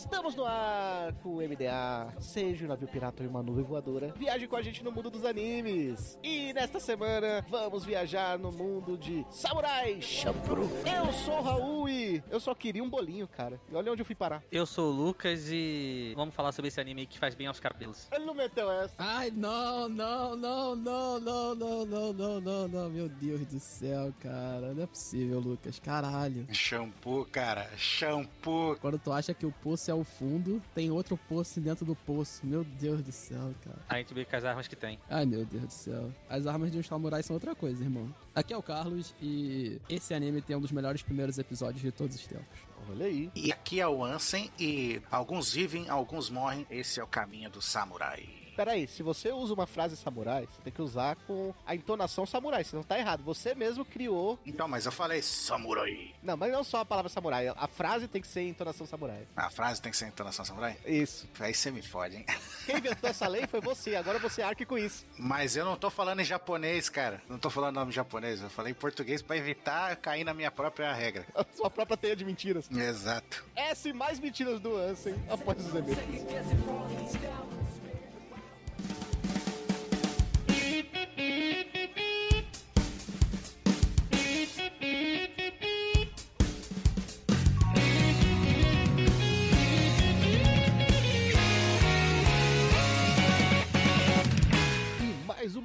Estamos no ar com o MDA. Seja um navio pirata ou uma nuvem voadora, viaje com a gente no mundo dos animes. E nesta semana vamos viajar no mundo de Samurai Champloo. Eu sou o Raul e eu só queria um bolinho, cara. E olha onde eu fui parar. Eu sou o Lucas e vamos falar sobre esse anime que faz bem aos cabelos. Ele não meteu essa. Ai, não, não, não, não, não, não, não, não, não, não, meu Deus do céu, cara. Não é possível, Lucas. Caralho. Shampoo, cara. Shampoo. Quando tu acha que o poço é o fundo, tem outro poço dentro do poço. Meu Deus do céu, cara. A gente vê com as armas que tem. Ai, meu Deus do céu. As armas de um samurai são outra coisa, irmão. Aqui é o Carlos e esse anime tem um dos melhores primeiros episódios de todos os tempos. Olha aí. E aqui é o Ansem e alguns vivem, alguns morrem. Esse é o caminho do samurai. Peraí, se você usa uma frase samurai, você tem que usar com a entonação samurai, senão tá errado. Você mesmo criou. Então, mas eu falei samurai. Não, mas não só a palavra samurai, a frase tem que ser entonação samurai. A frase tem que ser entonação samurai? Isso. Aí você me fode, hein? Quem inventou essa lei foi você, agora você arque com isso. Mas eu não tô falando em japonês, cara. Não tô falando nome japonês. Eu falei em português pra evitar cair na minha própria regra. A sua própria teia de mentiras. Exato. Essa e mais mentiras do Ansem após os eventos.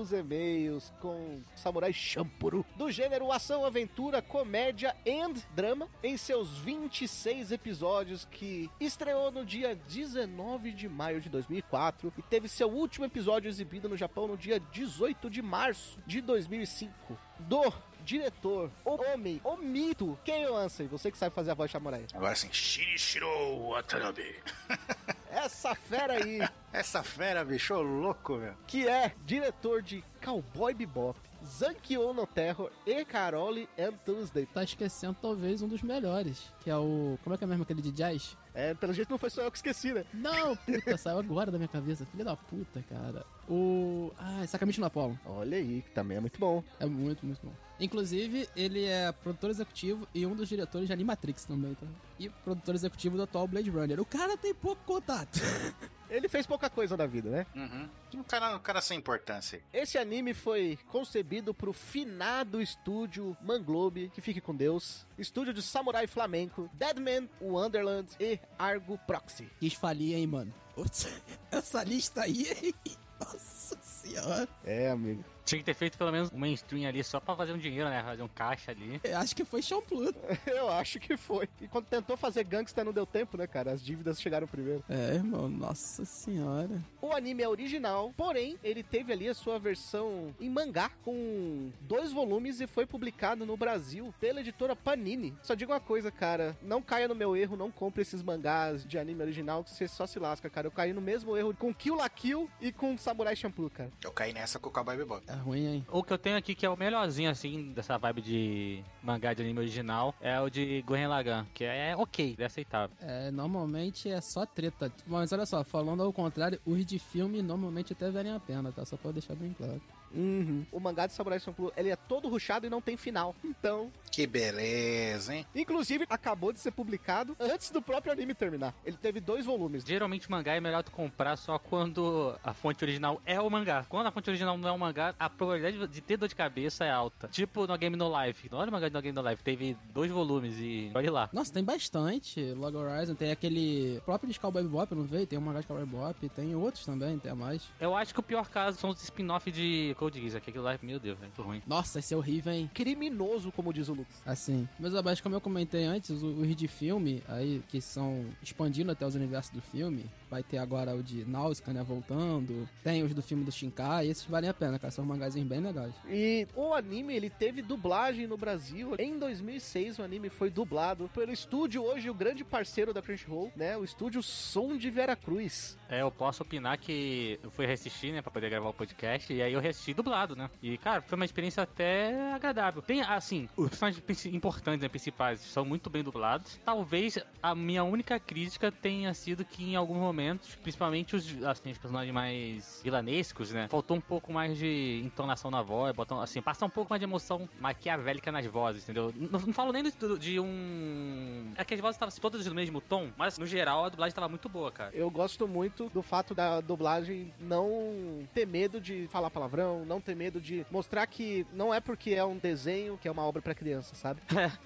Dos e-mails com Samurai Champloo, do gênero ação, aventura, comédia and drama, em seus 26 episódios que estreou no dia 19 de maio de 2004 e teve seu último episódio exibido no Japão no dia 18 de março de 2005. Do diretor, o homem, o mito, quem eu Ansem? Você que sabe fazer a voz de samurai. Agora sim, Shinichiro Watanabe. Essa fera aí, Essa fera, bicho, louco, meu. que é diretor de Cowboy Bebop, Zankyo no Terror e Carole and Tuesday. Tá esquecendo talvez um dos melhores, que é o. Como é que é mesmo aquele de jazz? É, pelo jeito não foi só eu que esqueci, né? Não, puta, saiu agora da minha cabeça. Filha da puta, cara. O. Ah, Sacramento no Apollo. Olha aí, que também é muito bom. É muito, muito bom. Inclusive, ele é produtor executivo e um dos diretores de Animatrix também, tá? E produtor executivo do atual Blade Runner. O cara tem pouco contato. Ele fez pouca coisa na vida, né? Uhum. Um cara, um cara sem importância. Esse anime foi concebido pro finado estúdio Manglobe, que fique com Deus, estúdio de Samurai Flamenco, Deadman, Wonderland e Argo Proxy. Quis falir, hein, mano. Putz, Essa lista aí, hein? Nossa senhora. É, amigo. Tinha que ter feito pelo menos um mainstream ali só pra fazer um dinheiro, né? Fazer um caixa ali. Eu acho que foi Shampoo. Eu acho que foi. E quando tentou fazer Gangsta não deu tempo, né, cara? As dívidas chegaram primeiro. É, irmão, nossa senhora. O anime é original, porém, ele teve ali a sua versão em mangá, com dois volumes e foi publicado no Brasil pela editora Panini. Só digo uma coisa, cara, não caia no meu erro, não compre esses mangás de anime original que você só se lasca, cara. Eu caí no mesmo erro com Kill la Kill e com Samurai Champloo, cara. Eu caí nessa com o Cowboy Bebop. Ah, ruim, hein? O que eu tenho aqui que é o melhorzinho, assim, dessa vibe de mangá de anime original é o de Gurren Lagann, que é ok, é aceitável. É, normalmente é só treta. Mas olha só, falando ao contrário, os de filme normalmente até valem a pena, tá? Só pra deixar bem claro. Uhum. O mangá de Samurai Champloo, ele é todo ruchado e não tem final. Então, Que beleza, hein? inclusive, acabou de ser publicado antes do próprio anime terminar. Ele teve dois volumes. Geralmente mangá é melhor tu comprar só quando a fonte original é o mangá. Quando a fonte original não é o mangá, a probabilidade de ter dor de cabeça é alta. Tipo no Game No Life. Olha o mangá de No Game No Life, teve dois volumes e olha lá. Nossa, tem bastante. Log Horizon, tem aquele próprio de Cowboy Bebop, não veio? Tem um mangá de Cowboy Bebop, tem outros também, tem mais. Eu acho que o pior caso são os spin-off de Code Geass, que aquilo lá, meu Deus, é muito ruim. Nossa, esse é horrível, hein? Criminoso, como diz o Lucas. Assim. Mas, abaixo, como eu comentei antes, os, os de filme, aí, que são expandindo até os universos do filme, vai ter agora o de Nausicaa, né, voltando. Tem os do filme do Shinkai, esses valem a pena, cara. São mangazinhos bem legais. E o anime, ele teve dublagem no Brasil. Em 2006, o anime foi dublado pelo estúdio, hoje o grande parceiro da Crunchyroll, né? O estúdio Som de Veracruz. É, eu posso opinar que eu fui reassistir, né, pra poder gravar o podcast, e aí eu reassisti dublado, né? E, cara, foi uma experiência até agradável. Tem, assim, os personagens importantes, né, principais, são muito bem dublados. Talvez a minha única crítica tenha sido que em alguns momentos, principalmente os, assim, os personagens mais vilanescos, né, faltou um pouco mais de entonação na voz, botam, assim, passar um pouco mais de emoção maquiavélica nas vozes, entendeu? Não, não falo nem do- de um... É que as vozes estavam todas no mesmo tom, mas no geral a dublagem estava muito boa, cara. Eu gosto muito do fato da dublagem não ter medo de falar palavrão, não ter medo de mostrar que não é porque é um desenho que é uma obra pra criança, sabe?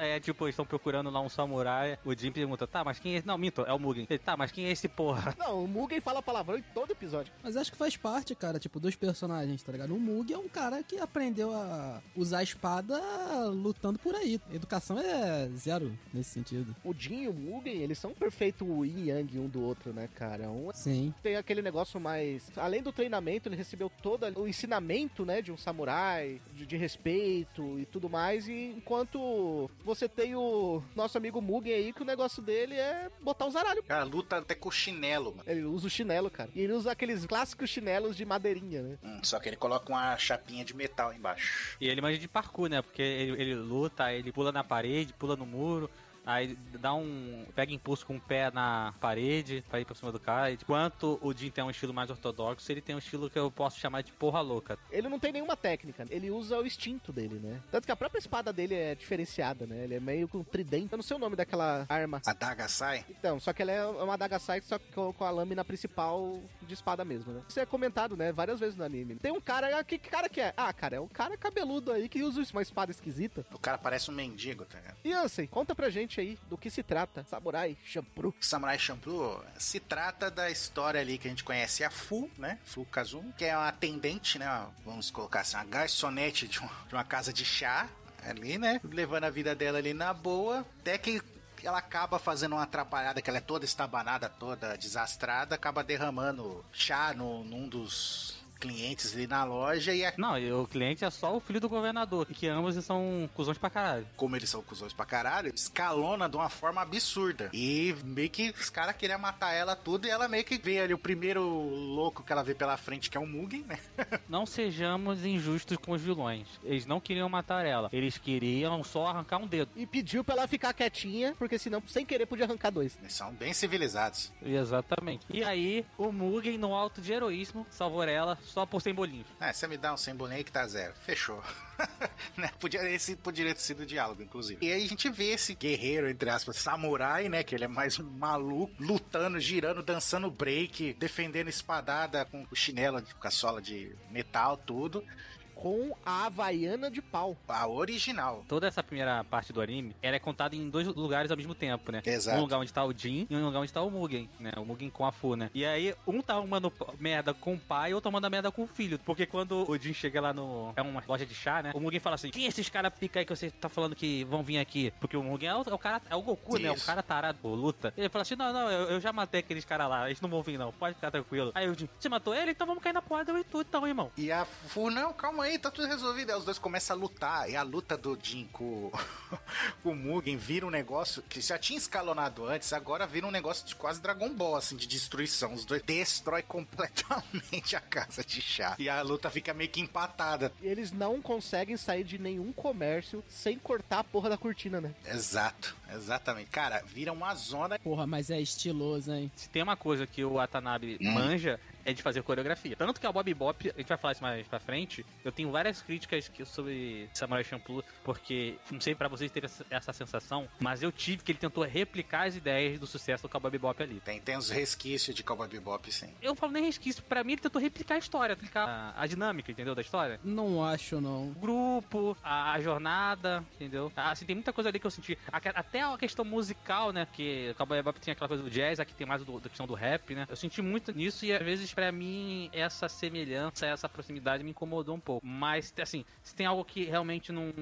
É, tipo, eles estão procurando lá um samurai. O Jim pergunta, tá, mas quem é esse? Não, minto, é o Mugen. Ele, tá, mas quem é esse porra? Não, o Mugen fala palavrão em todo episódio. Mas acho que faz parte, cara, tipo, dos personagens, tá ligado? O Mug é um cara que aprendeu a usar a espada lutando por aí. Educação é zero nesse sentido. O Jin e o Mugen, eles são um perfeito yin e yang um do outro, né, cara? Um Sim. tem aquele negócio mais. Além do treinamento, ele recebeu todo o ensinamento, né, de um samurai, de, de respeito e tudo mais. E enquanto você tem o nosso amigo Mugen aí, que o negócio dele é botar o zaralho. Cara, luta até com chinelo, mano. Ele usa o chinelo, cara. E ele usa aqueles clássicos chinelos de madeirinha, né? Hum, só que ele coloca uma chapinha de metal embaixo. E ele manja de parkour, né? Porque ele, ele luta, ele pula na parede, pula no muro. Aí dá um. pega impulso com o pé na parede pra ir pra cima do cara. Enquanto o Jin tem um estilo mais ortodoxo, ele tem um estilo que eu posso chamar de porra louca. Ele não tem nenhuma técnica, ele usa o instinto dele, né? Tanto que a própria espada dele é diferenciada, né? Ele é meio com tridente. Eu não sei o nome daquela arma. A daga sai. Então, só que ela é uma adaga sai só que com com a lâmina principal de espada mesmo, né? Isso é comentado, né? Várias vezes no anime. Tem um cara, ah, que, que cara que é? Ah, cara, é um cara cabeludo aí que usa uma espada esquisita. O cara parece um mendigo, tá ligado? E Ansem, conta pra gente aí do que se trata. Samurai Champloo. Samurai Champloo se trata da história ali que a gente conhece a Fu, né? Fu Kazumi, que é uma atendente, né? Vamos colocar assim, uma garçonete de, de uma casa de chá ali, né? Levando a vida dela ali na boa, até que ela acaba fazendo uma atrapalhada, que ela é toda estabanada, toda desastrada, acaba derramando chá no, num dos clientes ali na loja e é Não, e o cliente é só o filho do governador, que ambos são cuzões pra caralho. como eles são cuzões pra caralho, escalona de uma forma absurda. E meio que os caras queriam matar ela tudo e ela meio que vê ali o primeiro louco que ela vê pela frente, que é o Mugen, né? Não sejamos injustos com os vilões. Eles não queriam matar ela, eles queriam só arrancar um dedo. E pediu pra ela ficar quietinha, porque senão, sem querer, podia arrancar dois. Eles são bem civilizados. Exatamente. E aí, o Mugen, no alto de heroísmo, salvou ela só por sem bolinhos. É, você me dá um símbolo aí que tá zero. Fechou. né? Podia, esse poderia ter sido o diálogo, inclusive. E aí a gente vê esse guerreiro, entre aspas, samurai, né? Que ele é mais um maluco, lutando, girando, dançando break, defendendo espadada com o chinelo, com a sola de metal, tudo. Com a Havaiana de pau. A original. Toda essa primeira parte do anime, ela é contada em dois lugares ao mesmo tempo, né? Exato. Um lugar onde tá o Jin e um lugar onde tá o Mugen, né? O Mugen com a Fu, né? E aí, um tá arrumando merda com o pai e outro arrumando merda com o filho. Porque quando o Jin chega lá no... É uma loja de chá, né? O Mugen fala assim, quem é esses caras pica aí que você tá falando que vão vir aqui? Porque o Mugen é o, é o cara... É o Goku, né? O Isso. cara tarado, pô, luta. Ele fala assim, não, não, eu, eu já matei aqueles caras lá. Eles não vão vir, não. Pode ficar tranquilo. Aí o Jin, você matou ele? Então vamos cair na porrada eu e tu, então, irmão. E a Fu, não, calma aí, aí, tá tudo resolvido. Aí os dois começam a lutar. E a luta do Jin com, com o Mugen vira um negócio que já tinha escalonado antes, agora vira um negócio de quase Dragon Ball, assim, de destruição. Os dois destrói completamente a casa de chá. E a luta fica meio que empatada. Eles não conseguem sair de nenhum comércio sem cortar a porra da cortina, né? Exato, exatamente. Cara, vira uma zona. Porra, mas é estiloso, hein? Se tem uma coisa que o Watanabe Hum. manja, é de fazer coreografia. Tanto que a Bob Bop, a gente vai falar isso mais pra frente, eu tenho várias críticas que- sobre Samurai Champloo, porque, não sei pra vocês terem essa, sensação, mas eu tive que ele tentou replicar as ideias do sucesso do Cowboy Bebop ali. Tem, tem os resquícios de Cowboy Bebop, sim. Eu não falo nem resquício, pra mim ele tentou replicar a história, replicar a, a dinâmica, entendeu, da história. Não acho, não. O grupo, a, a jornada, entendeu? Assim, tem muita coisa ali que eu senti. Até a questão musical, né? Que o Cowboy Bebop tinha aquela coisa do jazz, aqui tem mais do, da questão do rap, né? Eu senti muito nisso e às vezes pra mim essa semelhança, essa proximidade me incomodou um pouco. Mas, assim, se tem algo que realmente não.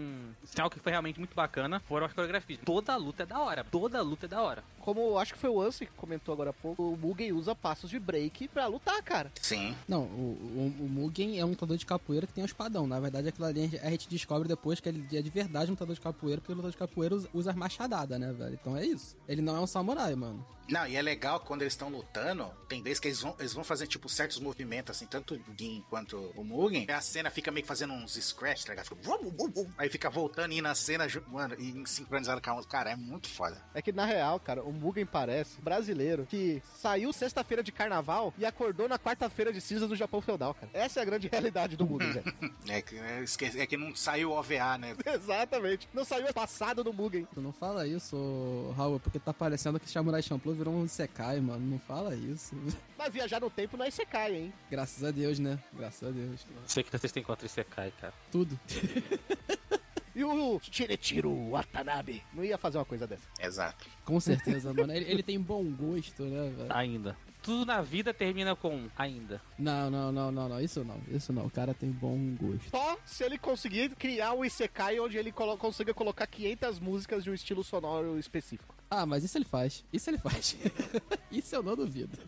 Se tem algo que foi realmente muito bacana, foram as coreografias. Toda a luta é da hora. Toda a luta é da hora. Como acho que foi o Ansem que comentou agora há pouco, o Mugen usa passos de break pra lutar, cara. Sim. Não, o, o, o Mugen é um lutador de capoeira que tem um espadão. Na verdade, aquilo ali a gente descobre depois que ele é de verdade um lutador de capoeira, porque o lutador de capoeira usa, usa machadada, né, velho? Então é isso. Ele não é um samurai, mano. Não, e é legal quando eles estão lutando, tem vezes que eles vão, eles vão fazer, tipo, certos movimentos, assim, tanto o Gin quanto o Mugen, e a cena fica meio que fazendo uns scratch, tá ligado? Fica vum, vum, vum, aí fica voltando e indo na cena, mano, e sincronizado com a música. Cara, é muito foda. É que na real, cara, o Mugen parece brasileiro que saiu sexta-feira de carnaval e acordou na quarta-feira de cinza do Japão feudal, cara. Essa é a grande realidade do Mugen, velho. É que, é, esque- é que não saiu OVA, né? Exatamente. Não saiu o passado do Mugen. Tu não fala isso, ô, Raul, porque tá parecendo que Samurai Champloo virou um Sekai, mano. Não fala isso. Mas viajar no tempo não é Isekai, hein? Graças a Deus, né? Graças a Deus. Sei que vocês têm contra esse Sekai, cara. Tudo. E o Shinichiro Watanabe não ia fazer uma coisa dessa. Exato. Com certeza, mano. Ele, ele tem bom gosto, né, velho? Ainda. Tudo na vida termina com ainda. Não, não, não, não, não. Isso não. Isso não. O cara tem bom gosto. Só se ele conseguir criar um Isekai onde ele colo consiga colocar 500 músicas de um estilo sonoro específico. Ah, mas isso ele faz. Isso ele faz. isso eu não duvido.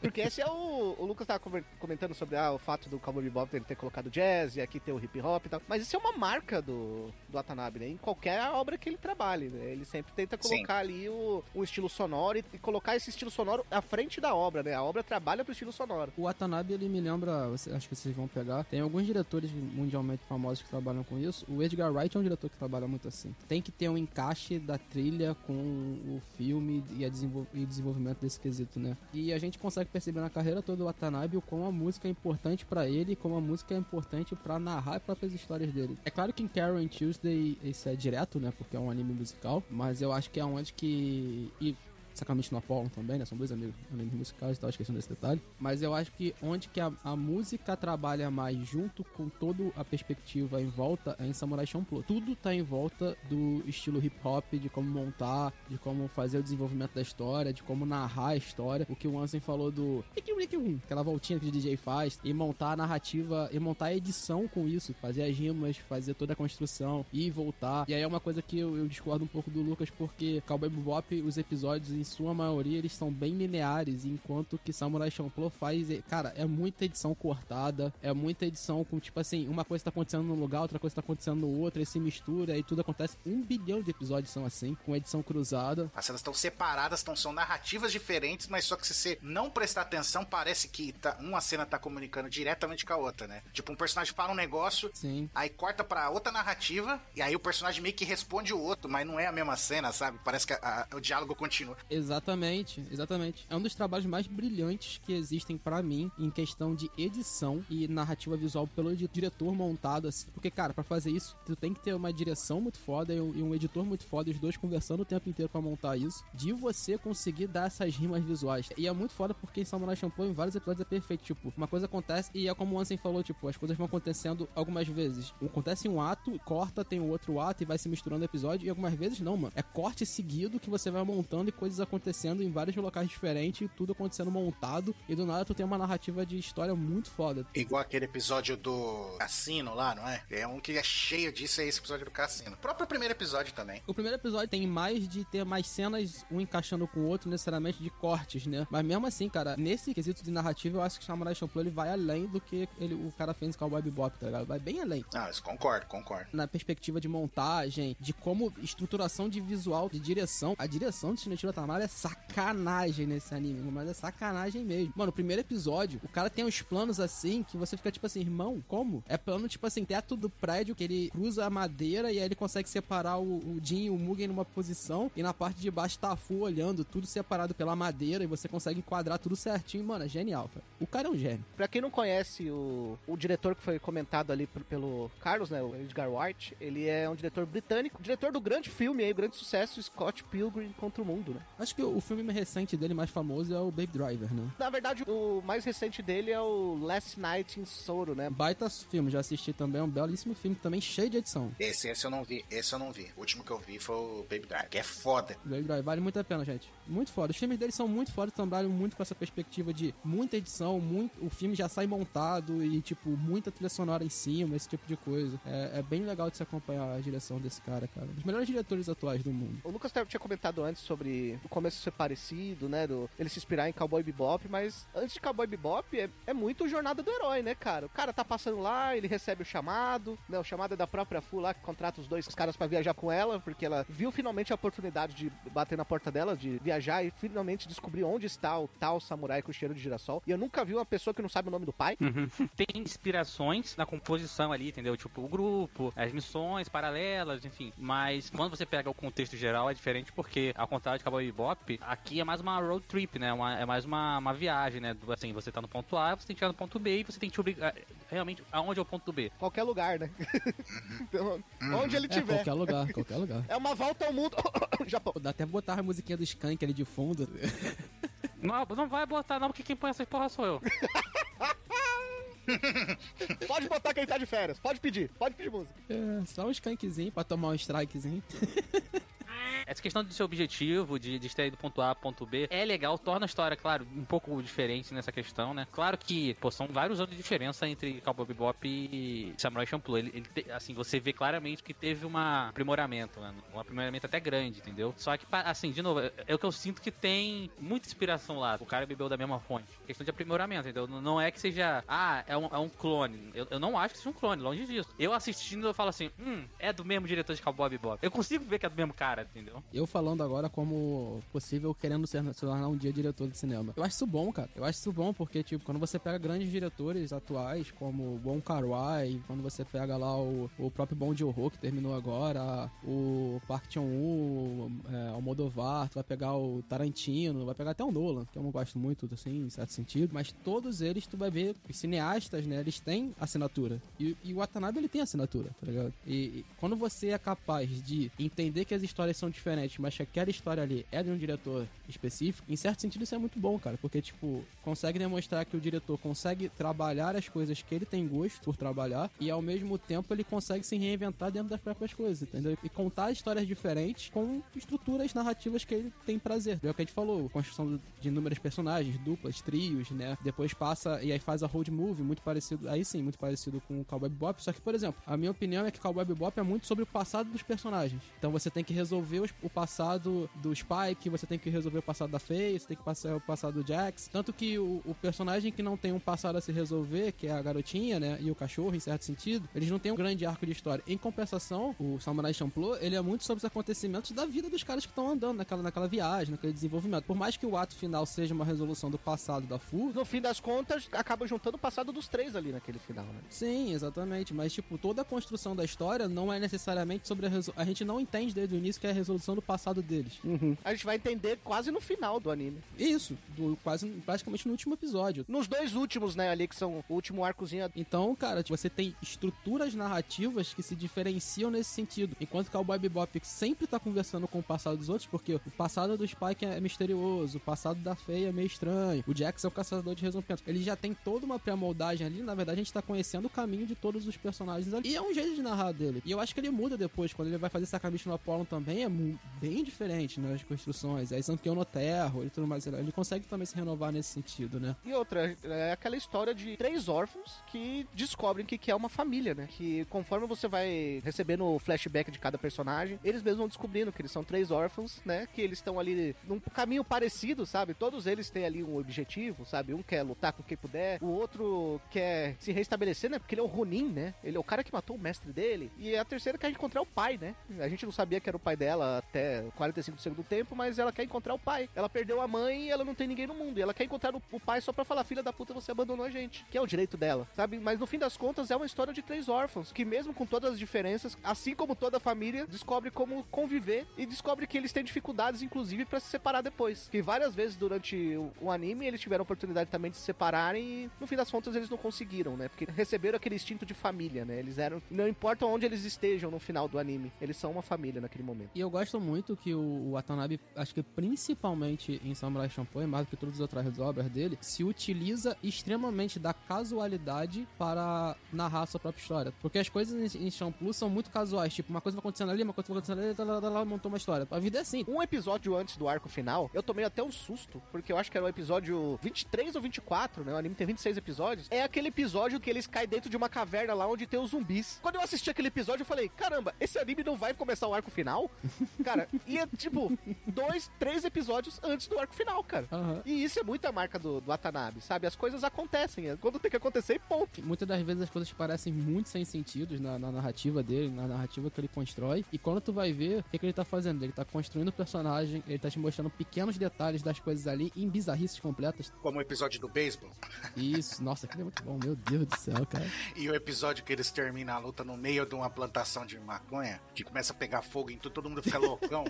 Porque esse é o. O Lucas tava comentando sobre ah, o fato do Cowboy Bebop ele ter colocado jazz e aqui ter o hip hop e tal. Mas isso é uma marca do, do Watanabe, né? Em qualquer obra que ele trabalhe, né? Ele sempre tenta Sim. colocar ali o, um estilo sonoro e, e colocar esse estilo sonoro à frente da obra, né? A obra trabalha pro estilo sonoro. O Watanabe, ele me lembra, você- acho que vocês vão pegar, tem alguns diretores mundialmente famosos que trabalham com isso. O Edgar Wright é um diretor que trabalha muito assim. Tem que ter um encaixe da trilha com o filme e, a desenvol- e desenvolvimento desse quesito, né? E a gente consegue perceber na carreira toda do Watanabe o como a música é importante pra ele e como a música é importante pra narrar as próprias histórias dele. É claro que em and Tuesday isso é direto, né? Porque é um anime musical, mas eu acho que é onde que... E sacamente no Apollo também, né? São dois amigos, amigos musicais e tal, esquecendo desse detalhe. Mas eu acho que onde que a, a música trabalha mais junto com toda a perspectiva em volta é em Samurai Champloo. Tudo tá em volta do estilo hip hop, de como montar, de como fazer o desenvolvimento da história, de como narrar a história. O que o Ansem falou do aquela voltinha que o DJ faz e montar a narrativa e montar a edição com isso, fazer as rimas, fazer toda a construção e voltar. E aí é uma coisa que eu, eu discordo um pouco do Lucas porque Cowboy Bebop, os episódios em sua maioria eles são bem lineares, enquanto que Samurai Champloo faz, é- cara, é muita edição cortada, é muita edição com tipo assim, uma coisa tá acontecendo num lugar, outra coisa tá acontecendo no outro, aí se mistura e tudo acontece. Um bilhão de episódios são assim, com edição cruzada. As cenas estão separadas, tão, são narrativas diferentes, mas só que se você não prestar atenção, parece que tá- uma cena tá comunicando diretamente com a outra, né? Tipo, um personagem fala um negócio, Sim. aí corta pra outra narrativa, e aí o personagem meio que responde o outro, mas não é a mesma cena, sabe? Parece que a- a- o diálogo continua. Exatamente, exatamente. É um dos trabalhos mais brilhantes que existem pra mim em questão de edição e narrativa visual pelo diretor montado assim. Porque, cara, pra fazer isso, tu tem que ter uma direção muito foda e um, editor muito foda, os dois conversando o tempo inteiro pra montar isso, de você conseguir dar essas rimas visuais. E é muito foda porque em Samurai Champloo, em vários episódios, é perfeito. Tipo, uma coisa acontece e é como o Ansem falou, tipo, as coisas vão acontecendo algumas vezes. Acontece um ato, corta, tem um outro ato e vai se misturando o episódio. E algumas vezes não, mano. É corte seguido que você vai montando e coisas acontecendo em vários locais diferentes, tudo acontecendo montado, e do nada tu tem uma narrativa de história muito foda. Igual aquele episódio do Cassino lá, não é? É um que é cheio disso, é esse episódio do Cassino. O próprio primeiro episódio também. O primeiro episódio tem mais de ter mais cenas, um encaixando com o outro, necessariamente de cortes, né? Mas mesmo assim, cara, nesse quesito de narrativa, eu acho que o Samurai Champloo ele vai além do que ele, o cara fez em Cowboy Bebop, tá ligado? Vai bem além. Ah, isso concordo, concordo. Na perspectiva de montagem, de como estruturação de visual, de direção. A direção do Shinichiro Tamara é sacanagem nesse anime, mas é sacanagem mesmo. Mano, o primeiro episódio, o cara tem uns planos assim que você fica tipo assim, irmão, como? É plano tipo assim, teto do prédio que ele cruza a madeira e aí ele consegue separar o, o Jin e o Mugen numa posição e na parte de baixo tá a Fu olhando, tudo separado pela madeira e você consegue enquadrar tudo certinho. Mano, é genial, cara. O cara é um gênio. Pra quem não conhece o, o diretor que foi comentado ali pelo Carlos, né, o Edgar White, ele é um diretor britânico, diretor do grande filme aí, o grande sucesso, Scott Pilgrim contra o Mundo, né? Acho que o filme recente dele mais famoso é o Baby Driver, né? Na verdade, o mais recente dele é o Last Night in Soro, né? Baita filme, já assisti também, é um belíssimo filme também, cheio de edição. Esse, esse eu não vi, esse eu não vi. O último que eu vi foi o Baby Drive, que é foda. Baby Driver vale muito a pena, gente. Muito foda. Os filmes deles são muito foda, trabalham muito com essa perspectiva de muita edição, muito, o filme já sai montado e, tipo, muita trilha sonora em cima, esse tipo de coisa. É, é bem legal de se acompanhar a direção desse cara, cara. Um dos melhores diretores atuais do mundo. O Lucas tinha comentado antes sobre o começo ser parecido, né? Do, ele se inspirar em Cowboy Bebop, mas antes de Cowboy Bebop é, é muito jornada do herói, né, cara? O cara tá passando lá, ele recebe o chamado, né? O chamado é da própria Fu lá, que contrata os dois caras pra viajar com ela, porque ela viu finalmente a oportunidade de bater na porta dela, de viajar e finalmente descobrir onde está o tal samurai com cheiro de girassol. E eu nunca vi uma pessoa que não sabe o nome do pai. Tem inspirações na composição ali, entendeu? Tipo, o grupo, as missões paralelas, enfim. Mas quando você pega o contexto geral é diferente porque, ao contrário de Cowboy Bebop, aqui é mais uma road trip, né? Uma- é mais uma, uma viagem, né? Do- Assim, você tá no ponto A, você tem que chegar no ponto B e você tem que te obrigar. Realmente, aonde é o ponto B? Qualquer lugar, né? então, onde ele É, tiver. qualquer lugar, qualquer lugar. É uma volta ao mundo. Japão. Dá até botar a musiquinha do Skank ali de fundo. Não, não vai botar não, porque quem põe essas porra sou eu. Pode botar quem tá de férias. Pode pedir. Pode pedir música. É, só um Skankzinho pra tomar um strikezinho. Essa questão do seu objetivo, de, de estar do ponto A ponto B, é legal, torna a história, claro, um pouco diferente nessa questão, né? Claro que, pô, são vários anos de diferença entre Cowboy Bebop e Samurai Champloo. Ele, ele te- assim, você vê claramente que teve um aprimoramento, né? Um aprimoramento até grande, entendeu? Só que, assim, de novo, é, é o que eu sinto que tem muita inspiração lá. O cara bebeu da mesma fonte. Questão de aprimoramento, entendeu? Não é que seja, ah, é um, é um clone. Eu, eu não acho que seja um clone, longe disso. Eu assistindo, eu falo assim, hum, é do mesmo diretor de Cowboy Bebop. Eu consigo ver que é do mesmo cara, entendeu? Eu falando agora como possível querendo ser, se tornar um dia diretor de cinema. Eu acho isso bom, cara. Eu acho isso bom porque, tipo, quando você pega grandes diretores atuais, como Bon Kar-wai, quando você pega lá o, o próprio Bong Joon-ho, que terminou agora, o Park Chan-woo, é, Almodovar, tu vai pegar o Tarantino, vai pegar até o Nolan, que eu não gosto muito, assim, em certo sentido, mas todos eles, tu vai ver, os cineastas, né, eles têm assinatura. E, e o Watanabe, ele tem assinatura, tá ligado? E, e quando você é capaz de entender que as histórias são diferentes, mas que aquela história ali é de um diretor específico, em certo sentido isso é muito bom, cara, porque, tipo, consegue demonstrar que o diretor consegue trabalhar as coisas que ele tem gosto por trabalhar e, ao mesmo tempo, ele consegue se reinventar dentro das próprias coisas, entendeu? E contar histórias diferentes com estruturas narrativas que ele tem prazer. É o que a gente falou, construção de inúmeros personagens, duplas, trios, né? Depois passa e aí faz a road movie, muito parecido, aí sim, muito parecido com o Cowboy Bebop, só que, por exemplo, a minha opinião é que Cowboy Bebop é muito sobre o passado dos personagens. Então você tem que resolver os- o passado do Spike, você tem que resolver o passado da Faye, você tem que passar o passado do Jax. Tanto que o, o personagem que não tem um passado a se resolver, que é a garotinha, né, e o cachorro, em certo sentido, eles não têm um grande arco de história. Em compensação, o Samurai Champloo, ele é muito sobre os acontecimentos da vida dos caras que estão andando naquela, naquela viagem, naquele desenvolvimento. Por mais que o ato final seja uma resolução do passado da Fu, No fim das contas, acaba juntando o passado dos três ali naquele final, né? Sim, exatamente. Mas, tipo, toda a construção da história não é necessariamente sobre a resolução. A gente não entende desde o início que é a resolução do passado deles. A gente vai entender quase no final do anime. Isso, do, quase praticamente no último episódio. Nos dois últimos, né, ali, que são o último arcozinho. Então, cara, tipo, você tem estruturas narrativas que se diferenciam nesse sentido. Enquanto que o Boy Bebop sempre tá conversando com o passado dos outros, porque o passado do Spike é misterioso, o passado da Feia é meio estranho, o Jax é o caçador de resolvimentos. Ele já tem toda uma pré-moldagem ali, na verdade a gente tá conhecendo o caminho de todos os personagens ali. E é um jeito de narrar dele. E eu acho que ele muda depois, quando ele vai fazer Sacramento no Apollo também, é bem diferentes nas construções. Aí são Terror e tudo mais. Ele consegue também se renovar nesse sentido, né? E outra, é aquela história de três órfãos que descobrem que, que é uma família, né? Que conforme você vai recebendo o flashback de cada personagem, eles mesmos vão descobrindo que eles são três órfãos, né? Que eles estão ali num caminho parecido, sabe? Todos eles têm ali um objetivo, sabe? Um quer lutar com quem puder, o outro quer se restabelecer, né? Porque ele é o Ronin, né? Ele é o cara que matou o mestre dele. E a terceira quer encontrar o pai, né? A gente não sabia que era o pai dela até 45 do segundo tempo, mas ela quer encontrar o pai. Ela perdeu a mãe e ela não tem ninguém no mundo. E ela quer encontrar o, pai só pra falar, filha da puta, você abandonou a gente. Que é o direito dela, sabe? Mas no fim das contas é uma história de três órfãos, que mesmo com todas as diferenças, assim como toda a família, descobre como conviver e descobre que eles têm dificuldades, inclusive, pra se separar depois. Que várias vezes durante o, o anime eles tiveram oportunidade também de se separarem e no fim das contas eles não conseguiram, né? Porque receberam aquele instinto de família, né? Eles eram. Não importa onde eles estejam no final do anime, eles são uma família naquele momento. E eu gosto muito que o, o Watanabe, acho que principalmente em Samurai Champloo, mais do que todas as outras obras dele, se utiliza extremamente da casualidade para narrar a sua própria história. Porque as coisas em, em Champloo são muito casuais, tipo, uma coisa vai acontecendo ali, uma coisa vai acontecendo ali, tá, lá, tá, lá, montou uma história. A vida é assim. Um episódio antes do arco final, eu tomei até um susto, porque eu acho que era o episódio 23 ou 24, né? O anime tem 26 episódios. É aquele episódio que eles caem dentro de uma caverna lá onde tem os zumbis. Quando eu assisti aquele episódio, eu falei: caramba, esse anime não vai começar o arco final? cara, e é tipo, dois, três episódios antes do arco final, cara. Aham. E isso é muita marca do, do Watanabe, sabe? As coisas acontecem, é quando tem que acontecer, ponto. Muitas das vezes as coisas parecem muito sem sentidos na, na narrativa dele, na narrativa que ele constrói. E quando tu vai ver, o que, que ele tá fazendo? Ele tá construindo o personagem, ele tá te mostrando pequenos detalhes das coisas ali em bizarrices completas. Como o episódio do beisebol. Isso, nossa, aquilo é muito bom, meu Deus do céu, cara. E o episódio que eles terminam a luta no meio de uma plantação de maconha, que começa a pegar fogo em tudo, todo mundo fica loucão.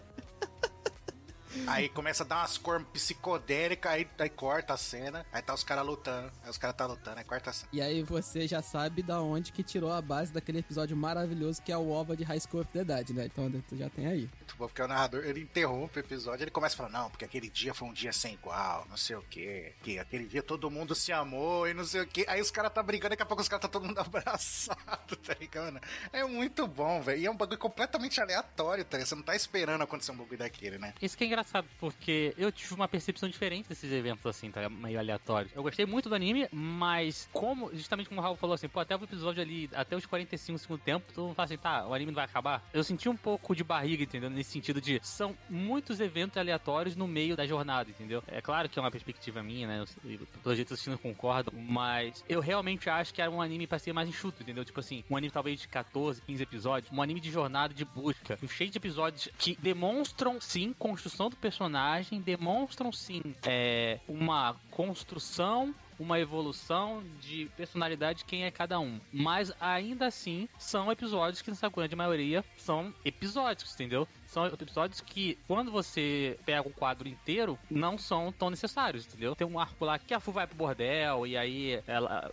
Aí começa a dar umas cor psicodélicas, aí, aí corta a cena, aí tá os caras lutando, aí os caras tá lutando, aí corta a cena. E aí você já sabe da onde que tirou a base daquele episódio maravilhoso que é o OVA de High School of the Dead, né? Então tu já tem aí. Muito bom, porque o narrador, ele interrompe o episódio, ele começa a falar, não, porque aquele dia foi um dia sem igual, não sei o quê, que aquele dia todo mundo se amou e não sei o quê. Aí os caras tá brigando, daqui a pouco os caras tá todo mundo abraçado, tá ligado? É muito bom, velho. E é um bagulho completamente aleatório, tá ligado? Você não tá esperando acontecer um bagulho daquele, né? Isso que é engraçado, porque eu tive uma percepção diferente desses eventos, assim, tá? Meio aleatórios. Eu gostei muito do anime, mas como, justamente como o Raul falou assim, pô, até o episódio ali, até os 45 segundo tempo, tu fala assim, tá, o anime não vai acabar. Eu senti um pouco de barriga, entendeu? Nesse sentido de, são muitos eventos aleatórios no meio da jornada, entendeu? É claro que é uma perspectiva minha, né? Eu, pelo jeito vocês não concordam, mas eu realmente acho que era um anime pra ser mais enxuto, entendeu? Tipo assim, um anime talvez de 14, 15 episódios, um anime de jornada de busca, cheio de episódios que demonstram, sim, construção do personagem, demonstram, sim, é, uma construção uma evolução de personalidade de quem é cada um. Mas ainda assim, são episódios que, na grande maioria, são episódicos, entendeu? São episódios que, quando você pega o quadro inteiro, não são tão necessários, entendeu? Tem um arco lá que a Fu vai pro bordel, e aí ela.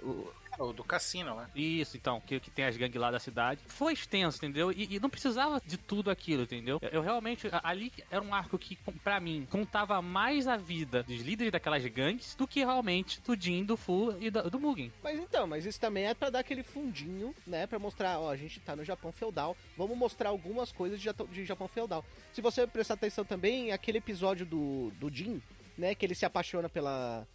O do cassino, né? isso, então, que, que tem as gangues lá da cidade. Foi extenso, entendeu? E, e não precisava de tudo aquilo, entendeu? Eu, eu realmente. Ali era um arco que, pra mim, contava mais a vida dos líderes daquelas gangues do que realmente do Jin, do Fu e da- do Mugen. Mas então, mas isso também é pra dar aquele fundinho, né? Pra mostrar, ó, a gente tá no Japão feudal. Vamos mostrar algumas coisas de, de Japão feudal. Se você prestar atenção também, aquele episódio do, do Jin, né? Que ele se apaixona pela,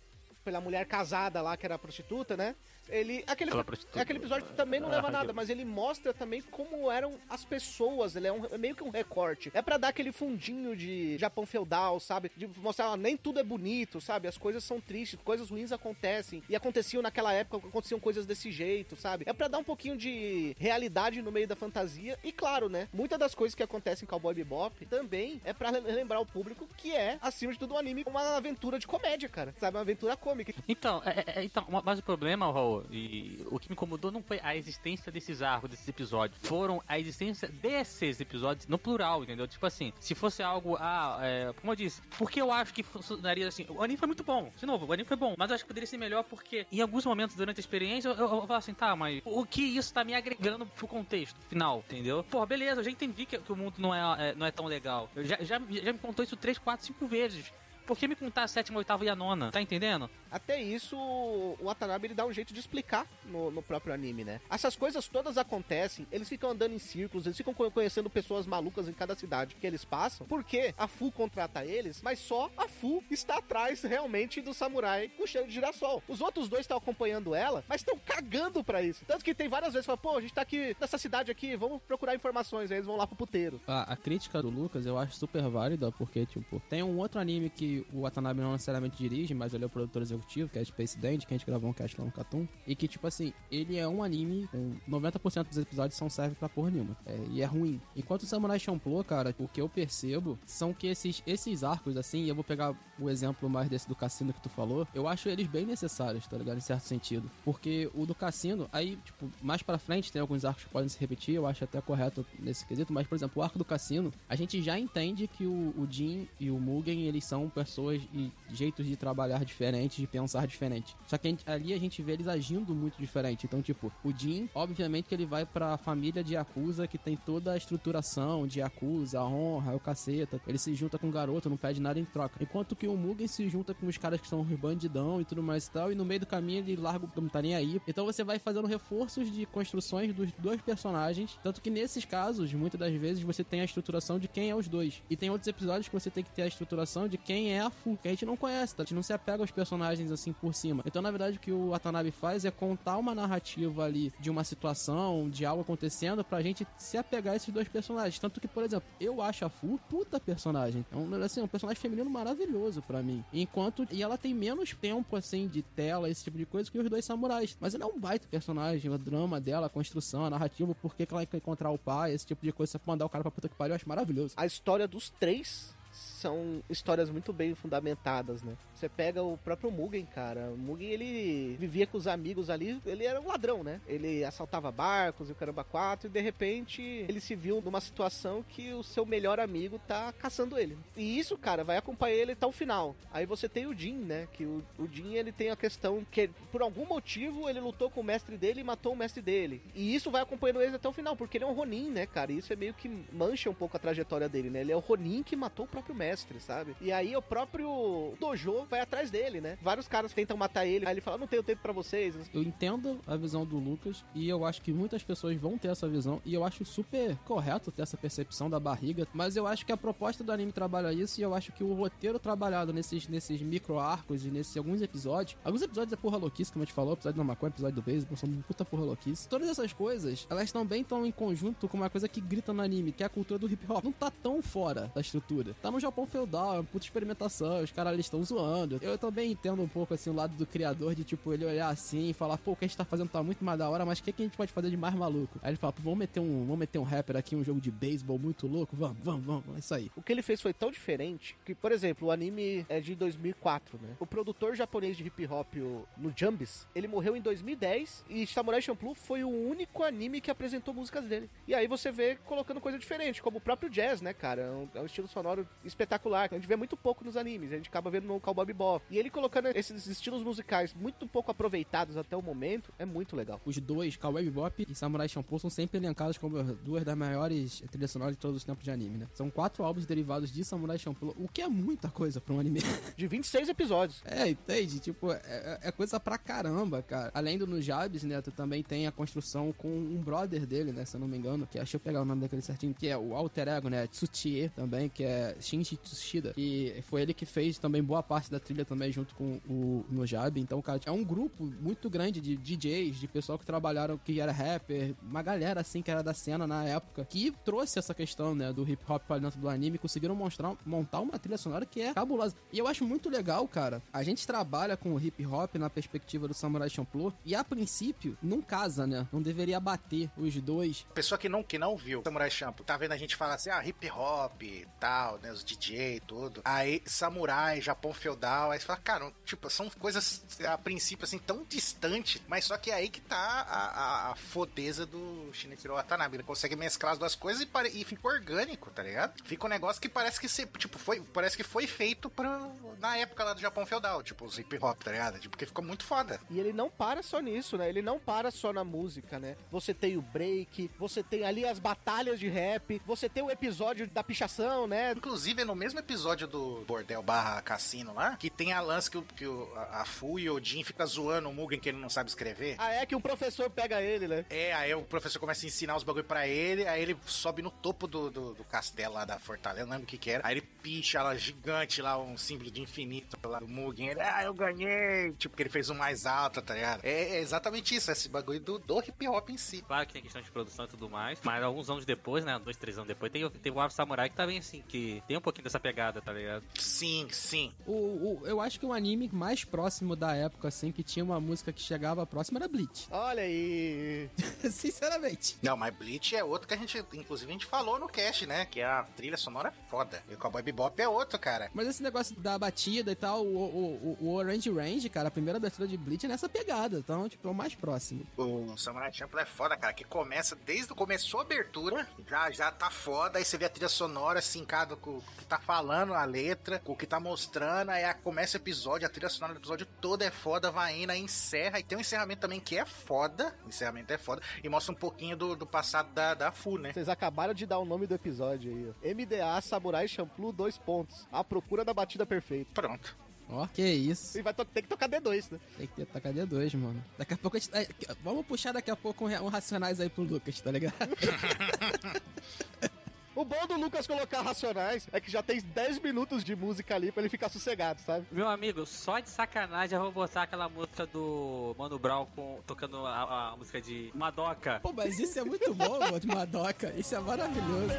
pela mulher casada lá, que era prostituta, né? Ele. Aquele, aquele episódio também não Ah, leva nada, aquele- mas ele mostra também como eram as pessoas. Ele é, um, é meio que um recorte. É pra dar aquele fundinho de Japão feudal, sabe? De mostrar, ó, nem tudo é bonito, sabe? As coisas são tristes, coisas ruins acontecem. E aconteciam naquela época, aconteciam coisas desse jeito, sabe? É pra dar um pouquinho de realidade no meio da fantasia. E claro, né? Muitas das coisas que acontecem em Cowboy Bebop também é pra lembrar o público que é, acima de tudo, um anime uma aventura de comédia, cara. Sabe? Uma aventura cômica. Então, é- é- é- então, mas o problema, Raul, e o que me incomodou não foi a existência desses arcos, desses episódios. Foram a existência desses episódios no plural, entendeu? Tipo assim, se fosse algo, ah, é, como eu disse, porque eu acho que funcionaria assim. O anime foi muito bom, de novo, o anime foi bom, mas eu acho que poderia ser melhor porque em alguns momentos durante a experiência eu, eu, eu falo assim, tá, mas o que isso tá me agregando pro contexto final, entendeu? Pô, beleza, eu já entendi que, que o mundo não é, é, não é tão legal. Eu já, já, já me contou isso três, quatro, cinco vezes. Por que me contar a sétima, a oitava e a nona? Tá entendendo? Até isso, o Watanabe ele dá um jeito de explicar no, no próprio anime, né? Essas coisas todas acontecem, eles ficam andando em círculos, eles ficam co- conhecendo pessoas malucas em cada cidade que eles passam, porque a Fu contrata eles, mas só a Fu está atrás realmente do samurai com cheiro de girassol. Os outros dois estão acompanhando ela, mas estão cagando pra isso. Tanto que tem várias vezes que fala, pô, a gente tá aqui nessa cidade aqui, vamos procurar informações, aí eles vão lá pro puteiro. A, a crítica do Lucas eu acho super válida, porque, tipo, tem um outro anime que o Watanabe não necessariamente dirige, mas ele é o produtor executivo, que é Space Dandy, que a gente gravou um cast lá no Catum. E que, tipo assim, ele é um anime com 90% dos episódios são servem pra porra nenhuma. É, e é ruim. Enquanto o Samurai Champloo, cara, o que eu percebo são que esses, esses arcos, assim, eu vou pegar o exemplo mais desse do cassino que tu falou, eu acho eles bem necessários, tá ligado? Em certo sentido. Porque o do cassino, aí, tipo, mais pra frente tem alguns arcos que podem se repetir, eu acho até correto nesse quesito, mas, por exemplo, o arco do cassino, a gente já entende que o, o Jin e o Mugen, eles são pessoas e jeitos de trabalhar diferentes, de pensar diferente. Só que a gente- ali a gente vê eles agindo muito diferente. Então, tipo, o Jin, obviamente que ele vai pra família de Yakuza, que tem toda a estruturação de Yakuza, a honra, o caceta. Ele se junta com o garoto, não pede nada em troca. Enquanto que o Mugen se junta com os caras que são os bandidão e tudo mais e tal, e no meio do caminho ele larga o não tá nem aí. Então você vai fazendo reforços de construções dos dois personagens. Tanto que nesses casos, muitas das vezes, você tem a estruturação de quem é os dois. E tem outros episódios que você tem que ter a estruturação de quem é a Fu, que a gente não conhece, tá? A gente não se apega aos personagens assim por cima. Então, na verdade, o que o Watanabe faz é contar uma narrativa ali de uma situação, de algo acontecendo, pra gente se apegar a esses dois personagens. Tanto que, por exemplo, eu acho a Fu puta personagem. É um, assim, um personagem feminino maravilhoso pra mim. Enquanto. E ela tem menos tempo, assim, de tela, esse tipo de coisa, que os dois samurais. Mas ela é um baita personagem, o drama dela, a construção, a narrativa, por que ela quer encontrar o pai, esse tipo de coisa, você mandar o cara pra puta que pariu, eu acho maravilhoso. A história dos três são histórias muito bem fundamentadas, né? Você pega o próprio Mugen, cara. O Mugen, ele vivia com os amigos ali. Ele era um ladrão, né? Ele assaltava barcos e o caramba quatro. E de repente, ele se viu numa situação que o seu melhor amigo tá caçando ele. E isso, cara, vai acompanhar ele até o final. Aí você tem o Jin, né? Que o, o Jin, ele tem a questão que, por algum motivo, ele lutou com o mestre dele e matou o mestre dele. E isso vai acompanhando ele até o final, porque ele é um Ronin, né, cara? E isso é meio que mancha um pouco a trajetória dele, né? Ele é o Ronin que matou o próprio mestre, sabe? E aí o próprio Dojo vai atrás dele, né? Vários caras tentam matar ele, aí ele fala, não tenho tempo pra vocês. Eu entendo a visão do Lucas e eu acho que muitas pessoas vão ter essa visão e eu acho super correto ter essa percepção da barriga, mas eu acho que a proposta do anime trabalha isso e eu acho que o roteiro trabalhado nesses, nesses micro arcos e nesses alguns episódios, alguns episódios é porra louquice, como a gente falou, episódio da maconha, episódio do beisebol, são puta porra louquice. Todas essas coisas, elas também estão em conjunto com uma coisa que grita no anime, que é a cultura do hip hop. Não tá tão fora da estrutura. Tá no Japão feudal, é uma puta experimentação, os caras estão zoando. Eu também entendo um pouco assim o lado do criador de tipo ele olhar assim e falar, pô, o que a gente tá fazendo tá muito mais da hora, mas o que, que a gente pode fazer de mais maluco? Aí ele fala, pô, vamos meter um, vamos meter um rapper aqui, um jogo de beisebol muito louco, vamos, vamos, vamos, é isso aí. O que ele fez foi tão diferente que, por exemplo, o anime é de 2004, né? O produtor japonês de hip hop, no Jumbis, ele morreu em 2010 e Samurai Champloo foi o único anime que apresentou músicas dele. E aí você vê colocando coisa diferente, como o próprio jazz, né, cara? É um, é um estilo sonoro espetacular, que a gente vê muito pouco nos animes, a gente acaba vendo no Cowboy Bebop. E ele colocando esses estilos musicais muito pouco aproveitados até o momento, é muito legal. Os dois, Cowboy Bebop e Samurai Champloo, são sempre elencados como duas das maiores trilhas sonoras de todos os tempos de anime, né? São quatro álbuns derivados de Samurai Champloo, o que é muita coisa pra um anime. De 26 episódios. É, entende? Tipo, é, é- é coisa pra caramba, cara. Além do Nujabes, né, tu também tem a construção com um brother dele, né, se eu não me engano, que deixa eu pegar o nome daquele certinho, que é o alter ego, né, Tsuchie também, que é Shinji Tsushida, que foi ele que fez também boa parte da trilha também junto com o Nujabe. Então, cara, é um grupo muito grande de DJs, de pessoal que trabalharam, que era rapper, uma galera assim que era da cena na época, que trouxe essa questão, né, do hip hop pra dentro do anime, conseguiram mostrar, montar uma trilha sonora que é cabulosa. E eu acho muito legal, cara. A gente trabalha com o hip hop na perspectiva do Samurai Champloo e a princípio não casa, né? Não deveria bater os dois. Pessoa que não, que não viu Samurai Champloo, tá vendo a gente falar assim, ah, hip hop tal, né, os E tudo. Aí, samurai, Japão feudal, aí você fala, cara, tipo, são coisas a princípio assim tão distantes, mas só que é aí que tá a, a, a fodeza do Shinichiro Watanabe. Ele consegue mesclar as duas coisas e, pare- e fica orgânico, tá ligado? Fica um negócio que parece que se, tipo, foi, parece que foi feito pra, na época lá do Japão feudal, tipo, os hip hop, tá ligado? Tipo, porque ficou muito foda. E ele não para só nisso, né? Ele não para só na música, né? Você tem o break, você tem ali as batalhas de rap, você tem o episódio da pichação, né? Inclusive, no mesmo episódio do Bordel barra Cassino lá, que tem a lance que, o- que o- a Fu e o Jin fica zoando o Mugen que ele não sabe escrever. Ah, é que um professor pega ele, né? É, aí o professor começa a ensinar os bagulho pra ele, aí ele sobe no topo do, do, do castelo lá da fortaleza, não lembro o que que era. Aí ele picha lá, gigante lá, um símbolo de infinito lá do Mugen. Ele, ah, eu ganhei! Tipo, que ele fez um mais alto, tá ligado? É, é exatamente isso, esse bagulho do, do hip hop em si. Claro que tem questão de produção e tudo mais, mas alguns anos depois, né, dois, três anos depois, tem, tem o Ave Samurai que tá bem assim, que tem um pouquinho dessa pegada, tá ligado? Sim, sim. O, o- eu acho que o anime mais próximo da época, assim, que tinha uma música que chegava próximo era Bleach. Olha aí. Sinceramente. Não, mas Bleach é outro que a gente, inclusive, a gente falou no cast, né? Que a trilha sonora é foda. E o Cowboy Bebop é outro, cara. Mas esse negócio da batida e tal, o, o, o- o Orange Range, cara, a primeira abertura de Bleach é nessa pegada. Então, tipo, é o mais próximo. O Samurai Champloo é foda, cara. Que começa desde o começou a abertura, já, já tá foda. Aí você vê a trilha sonora sincado com o que tá falando, a letra, com o que tá mostrando. Aí a- começa o episódio, a trilha sonora do episódio toda é foda, vai indo, aí encerra. E tem um encerramento também que é foda. O encerramento é foda. E mostra um pouquinho do, do passado da, da Fu, né? Vocês acabaram de dar o nome do episódio aí, ó. MDA Samurai Champloo, dois pontos. A procura da batida perfeita. Pronto. Ó, que isso. E vai ter que tocar D2, né? Tem que ter tacar D2, mano. Daqui a pouco a gente. é, Vamos puxar daqui a pouco um, um Racionais aí pro Lucas, tá ligado? O bom do Lucas colocar Racionais é que já tem 10 minutos de música ali pra ele ficar sossegado, sabe? Meu amigo, só de sacanagem eu vou botar aquela música do Mano Brown com, tocando a, a música de Madoka. Pô, mas isso é muito bom, mano, de Madoka. Isso é maravilhoso.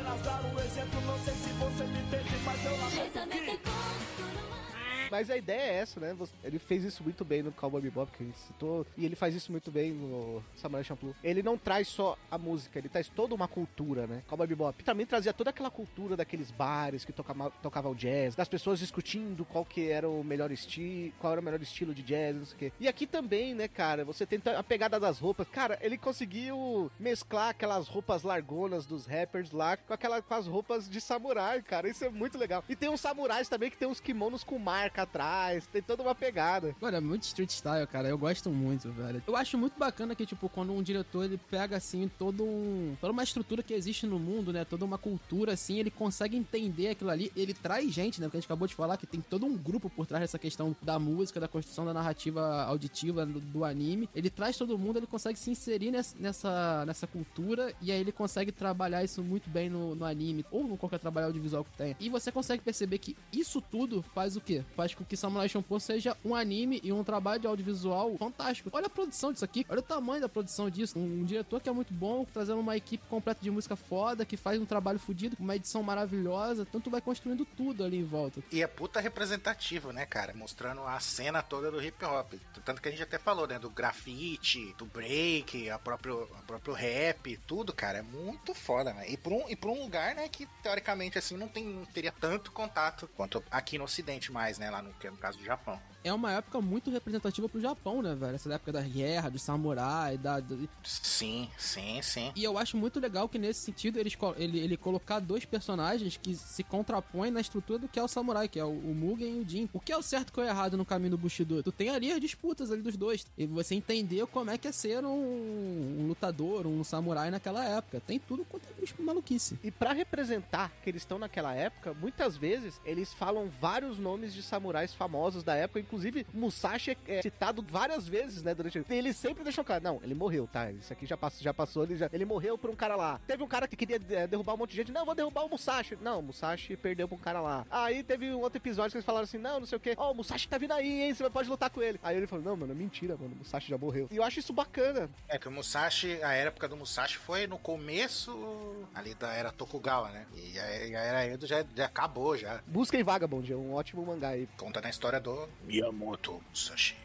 Mas a ideia é essa, né? Ele fez isso muito bem no Cowboy Bebop, que a gente citou, e ele faz isso muito bem no Samurai Champloo. Ele não traz só a música, ele traz toda uma cultura, né? Cowboy Bebop também trazia toda aquela cultura daqueles bares que tocava, tocava o jazz, das pessoas discutindo qual que era o melhor estilo, qual era o melhor estilo de jazz, não sei o quê. E aqui também, né, cara, você tenta a pegada das roupas. Cara, ele conseguiu mesclar aquelas roupas largonas dos rappers lá com aquela com as roupas de samurai, cara. Isso é muito legal. E tem uns samurais também que tem uns kimonos com marca atrás, tem toda uma pegada. Mano, é muito street style, cara. Eu gosto muito, velho. Eu acho muito bacana que, tipo, quando um diretor ele pega assim todo um. toda uma estrutura que existe no mundo, né? Toda uma cultura, assim, ele consegue entender aquilo ali. Ele traz gente, né? Porque a gente acabou de falar que tem todo um grupo por trás dessa questão da música, da construção da narrativa auditiva do, do anime. Ele traz todo mundo, ele consegue se inserir nessa, nessa, nessa cultura e aí ele consegue trabalhar isso muito bem no, no anime ou no qualquer trabalho audiovisual que tenha. E você consegue perceber que isso tudo faz o quê? Faz com que Samurai Champloo seja um anime e um trabalho de audiovisual fantástico. Olha a produção disso aqui, olha o tamanho da produção disso. Um, um diretor que é muito bom, trazendo uma equipe completa de música foda, que faz um trabalho fodido, uma edição maravilhosa. Então tu vai construindo tudo ali em volta. E é puta representativo, né, cara? Mostrando a cena toda do hip hop. Tanto que a gente até falou, né? Do grafite, do break, a próprio, a próprio rap, tudo, cara. É muito foda, né? E por um, e por um lugar, né, que teoricamente, assim, não, tem, não teria tanto contato quanto aqui no Ocidente mais, né? Lá no, que é no caso do Japão. É uma época muito representativa pro Japão, né, velho? Essa época da guerra, do samurai, da, do- Sim, sim, sim. E eu acho muito legal que nesse sentido eles, ele, ele colocar dois personagens que se contrapõem na estrutura do que é o samurai, que é o, o Mugen e o Jin. O que é o certo e o que é o errado no caminho do Bushido? Tu tem ali as disputas ali dos dois. E você entendeu como é que é ser um, um lutador, um samurai naquela época. Tem tudo quanto é maluquice. E pra representar que eles estão naquela época, muitas vezes eles falam vários nomes de samurais famosos da época, inclusive Musashi é citado várias vezes, né, durante e eles sempre deixam claro, não, ele morreu, tá? Isso aqui já passou, já passou, ele, já, ele morreu por um cara lá. Teve um cara que queria é, derrubar um monte de gente, não, vou derrubar o Musashi. Não, o Musashi perdeu pra um cara lá. Aí teve um outro episódio que eles falaram assim, não, não sei o que, ó, o Musashi tá vindo aí, hein, você pode lutar com ele. Aí ele falou, não, mano, é mentira, mano, o Musashi já morreu. E eu acho isso bacana. É que o Musashi, a época do Musashi foi no começo ali da era Tokugawa, né? E a, e a era Edo já, já acabou, já. Busquem Vagabond, é um ótimo mangá aí. Conta na história do Miyamoto Musashi.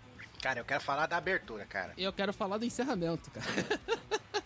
Cara, eu quero falar da abertura, cara. E eu quero falar do encerramento, cara.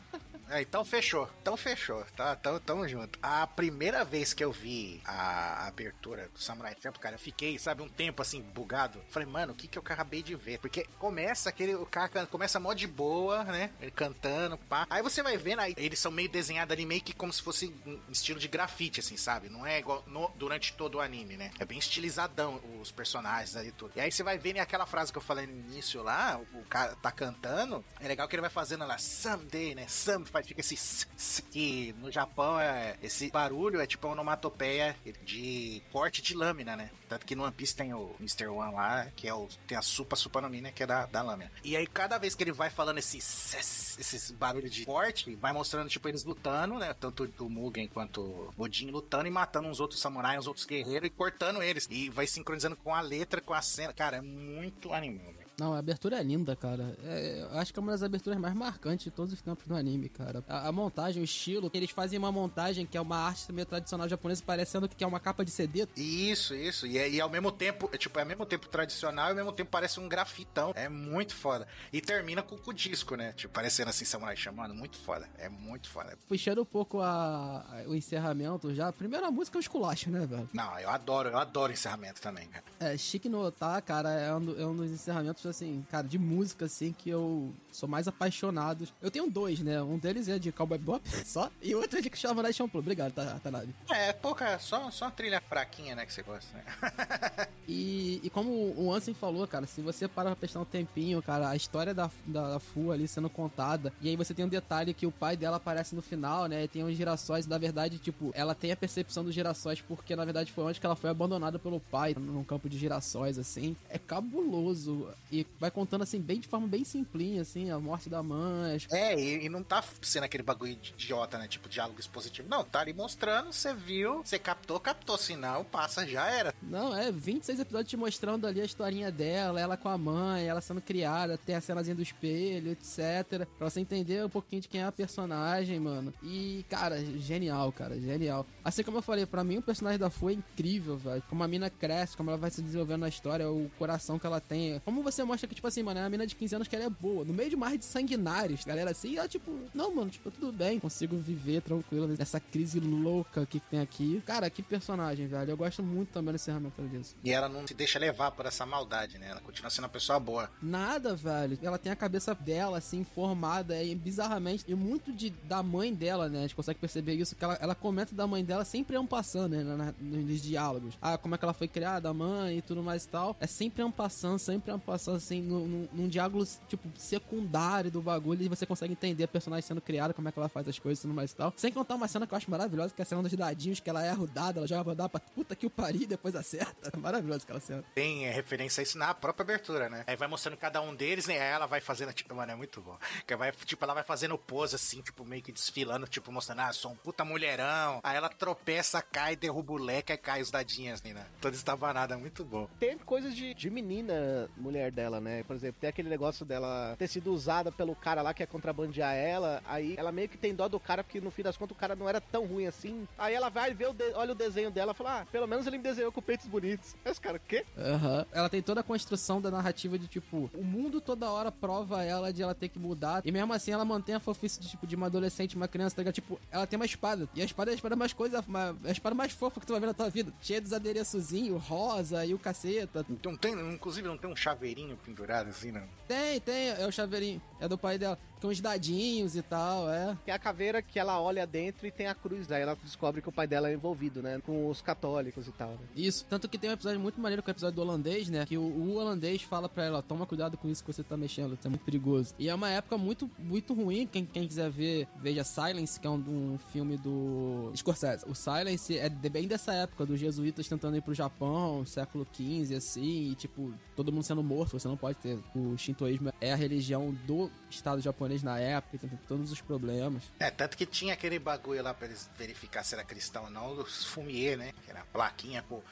É, então fechou. Então fechou. Tá, tamo, tamo junto. A primeira vez que eu vi a abertura do Samurai Champloo, cara, eu fiquei, sabe, um tempo assim, bugado. Falei, mano, o que que eu acabei de ver? Porque começa aquele, o cara começa mó de boa, né? Ele cantando, pá. Aí você vai vendo, aí eles são meio desenhados ali, meio que como se fosse um estilo de grafite, assim, sabe? Não é igual no- durante todo o anime, né? É bem estilizadão os personagens ali tudo. E aí você vai vendo e aquela frase que eu falei no início lá, o cara tá cantando, é legal que ele vai fazendo lá, someday, né? Some, faz fica esse que no Japão é esse barulho é tipo uma onomatopeia de corte de lâmina, né? Tanto que no One Piece tem o Mr. One lá, que é o tem a Supa Supa no Mi, né, que é da, da lâmina. E aí cada vez que ele vai falando esse esses barulhos de corte, vai mostrando tipo eles lutando, né? Tanto o Mugen quanto o Odin lutando e matando uns outros samurais, uns outros guerreiros e cortando eles. E vai sincronizando com a letra, com a cena. Cara, é muito animal, velho. Não, a abertura é linda, cara. É, eu acho que é uma das aberturas mais marcantes de todos os tempos do anime, cara. A, a montagem, o estilo, eles fazem uma montagem que é uma arte meio tradicional japonesa, parecendo que é uma capa de CD. Isso, isso. E, é- e ao mesmo tempo, é, tipo, é ao mesmo tempo tradicional e ao mesmo tempo parece um grafitão. É muito foda. E termina com, com o disco, né? Tipo, parecendo assim, Samurai chamando. Muito foda. É muito foda. Puxando um pouco a, a- o encerramento já. Primeiro a música é um esculacho, né, velho? Não, eu adoro, eu adoro encerramento também, cara. É, Chique no Ota, cara, é um, é um dos encerramentos, assim, cara, de música, assim, que eu sou mais apaixonado. Eu tenho dois, né? Um deles é de Cowboy Bop, só, e o outro é de Samurai Champloo. Obrigado, tá, Tanabe. É, pouca, só, só uma trilha fraquinha, né, que você gosta, né? E, e como o Ansem falou, cara, se você parar pra prestar um tempinho, cara, a história da, da, da Fu ali sendo contada, e aí você tem um detalhe que o pai dela aparece no final, né? E tem os girassóis, e na verdade, tipo, ela tem a percepção dos girassóis porque na verdade foi onde que ela foi abandonada pelo pai, num campo de girassóis, assim. É cabuloso. E vai contando, assim, bem de forma bem simplinha, assim, a morte da mãe, É, e, e não tá sendo aquele bagulho de idiota, né? Tipo, diálogo expositivo. Não, tá ali mostrando, você viu, você captou, captou. Se não, passa, já era. Não, é 26 episódios te mostrando ali a historinha dela, ela com a mãe, ela sendo criada, tem a cenazinha do espelho, etc. Pra você entender um pouquinho de quem é a personagem, mano. E, cara, genial, cara, genial. Assim como eu falei, pra mim o personagem da Fu é incrível, velho. Como a mina cresce, como ela vai se desenvolvendo na história, o coração que ela tem. Como você mostra que, tipo assim, mano, é uma mina de 15 anos que ela é boa. No meio de mar de sanguinários, galera, assim, ela, tipo, não, mano, tipo, tudo bem, consigo viver tranquilo nessa crise louca que tem aqui. Cara, que personagem, velho. Eu gosto muito também do encerramento disso. E ela não se deixa levar por essa maldade, né? Ela continua sendo uma pessoa boa. Nada, velho. Ela tem a cabeça dela, assim, formada e bizarramente. E muito de, da mãe dela, né? A gente consegue perceber isso. Que ela, ela comenta da mãe dela sempre é um passando, né? na- nos diálogos. Ah, como é que ela foi criada, a mãe e tudo mais e tal. É sempre um passando, sempre um passando, assim, num, num, num diálogo, tipo, secundário do bagulho. E você consegue entender a personagem sendo criada, como é que ela faz as coisas e tudo mais e tal. Sem contar uma cena que eu acho maravilhosa, que é a cena dos dadinhos, que ela o dado, ela joga o dado pra puta que o pariu e depois acerta. É maravilhosa aquela cena. Tem é, referência a isso na própria abertura, né? Aí vai mostrando cada um deles, né? Aí ela vai fazendo, tipo, mano, é muito bom. Que vai, tipo, ela vai fazendo pose assim, tipo, meio que desfilando, tipo, mostrando, ah, sou um puta mulherão. Aí ela tropeça, cai, derruba o leque, aí cai os dadinhos, né? Toda estabanada, muito bom. Tem coisas de, de menina, mulher dela, né? Por exemplo, tem aquele negócio dela ter sido usada pelo cara lá que é contrabandear ela. Aí ela meio que tem dó do cara, porque no fim das contas o cara não era tão ruim assim. Aí ela vai ver, o de- olha o desenho dela e fala: Ah, pelo menos ele me desenhou com peitos bonitos. Aí os caras, o quê? Aham. Ela tem toda a construção da narrativa de tipo, o mundo toda hora prova ela de ela ter que mudar. E mesmo assim ela mantém a fofice de tipo de uma adolescente, uma criança, tá ligado? Tipo, ela tem uma espada. E a espada é a espada mais coisa, uma- é a espada mais fofa que tu vai ver na tua vida. Cheia dos adereçozinhos, rosa e o caceta. Então tem, inclusive, não tem um chaveirinho pendurado assim, não? Tem, tem, é o chaveirinho. É do pai dela. Com uns dadinhos e tal, é. Tem a caveira que ela olha dentro e tem a cruz. Aí ela descobre que o pai dela é envolvido, né? Com os católicos e tal, né? Isso. Tanto que tem um episódio muito maneiro que é o episódio do holandês, né? Que o, o holandês fala pra ela, toma cuidado com isso que você tá mexendo, isso é muito perigoso. E é uma época muito, muito ruim. Quem, quem quiser ver, veja Silence, que é um, um filme do Scorsese. O Silence é bem dessa época, dos jesuítas tentando ir pro Japão, século XV, assim, e tipo, todo mundo sendo morto, você não pode ter. O shintoísmo é a religião do Estado japonês na época, e tem todos os problemas. É, tanto que tinha aquele bagulho lá pra eles verificar se era cristão ou não, dos fumier, né? Que era a plaquinha com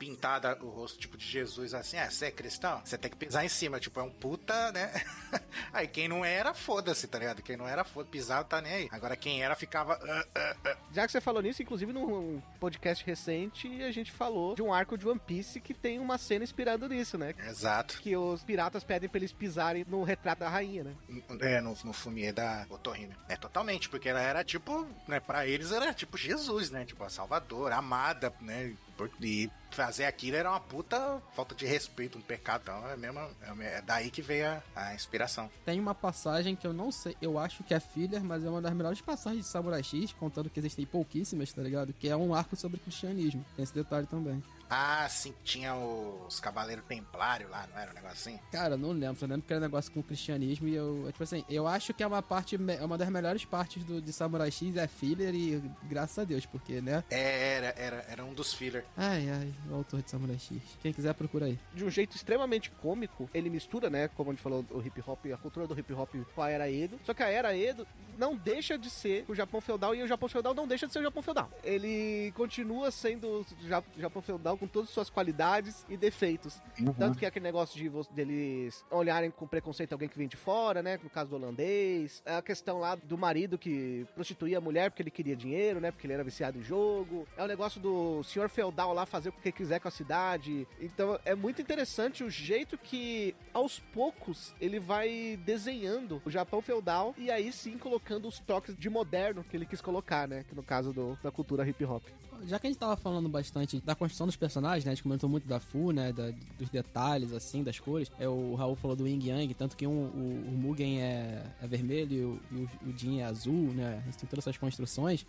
pintada o rosto tipo de Jesus assim, ah, você é cristão? Você tem que pisar em cima, tipo, é um puta, né? aí quem não era, foda-se, tá ligado? Quem não era, foda pisava, tá nem aí. Agora quem era ficava. "Ah, ah, ah". Já que você falou nisso, inclusive num podcast recente, a gente falou de um arco de One Piece que tem uma cena inspirando nisso, né? Exato. Que os piratas pedem pra eles pisarem no retrato da rainha, né? É, no, no fumier da Otorrino. É, totalmente, porque ela era tipo, né, pra eles era tipo Jesus, né? Tipo, a salvadora, amada, né? E fazer aquilo era uma puta falta de respeito, um pecado. Então é, mesmo, é daí que veio a, a inspiração. Tem uma passagem que eu não sei, eu acho que é filler, mas é uma das melhores passagens de Samurai X, contando que existem pouquíssimas, tá ligado? Que é um arco sobre cristianismo. Tem esse detalhe também. Ah, sim, tinha os Cavaleiros Templários lá, não era um negócio assim? Cara, eu não lembro, só lembro que era um negócio com o cristianismo e eu, é tipo assim, eu acho que é uma parte, é uma das melhores partes do, de Samurai X é filler e graças a Deus, porque, né? É, era, era, era um dos filler. Ai, ai, o autor de Samurai X. Quem quiser, procura aí. de um jeito extremamente cômico, ele mistura, né, como a gente falou, o hip hop, a cultura do hip hop com a era Edo. Só que a era Edo não deixa de ser o Japão feudal e o Japão feudal não deixa de ser o Japão feudal. Ele continua sendo o Ja- Japão feudal com todas as suas qualidades e defeitos. Tanto que é aquele negócio de deles olharem com preconceito alguém que vem de fora, né? No caso do holandês. É a questão lá do marido que prostituía a mulher porque ele queria dinheiro, né? Porque ele era viciado em jogo. É o negócio do senhor feudal lá fazer o que quiser com a cidade. Então é muito interessante o jeito que, aos poucos, ele vai desenhando o Japão feudal e aí sim colocando os toques de moderno que ele quis colocar, né? Que no caso do- da cultura hip hop. Já que a gente tava falando bastante da construção dos personagens, né? A gente comentou muito da Fu, né? da- dos detalhes, assim, das cores. É, o Raul falou do Yin Yang, tanto que um, o, o Mugen é, é vermelho e o, o Jin é azul, né? Tem todas essas construções.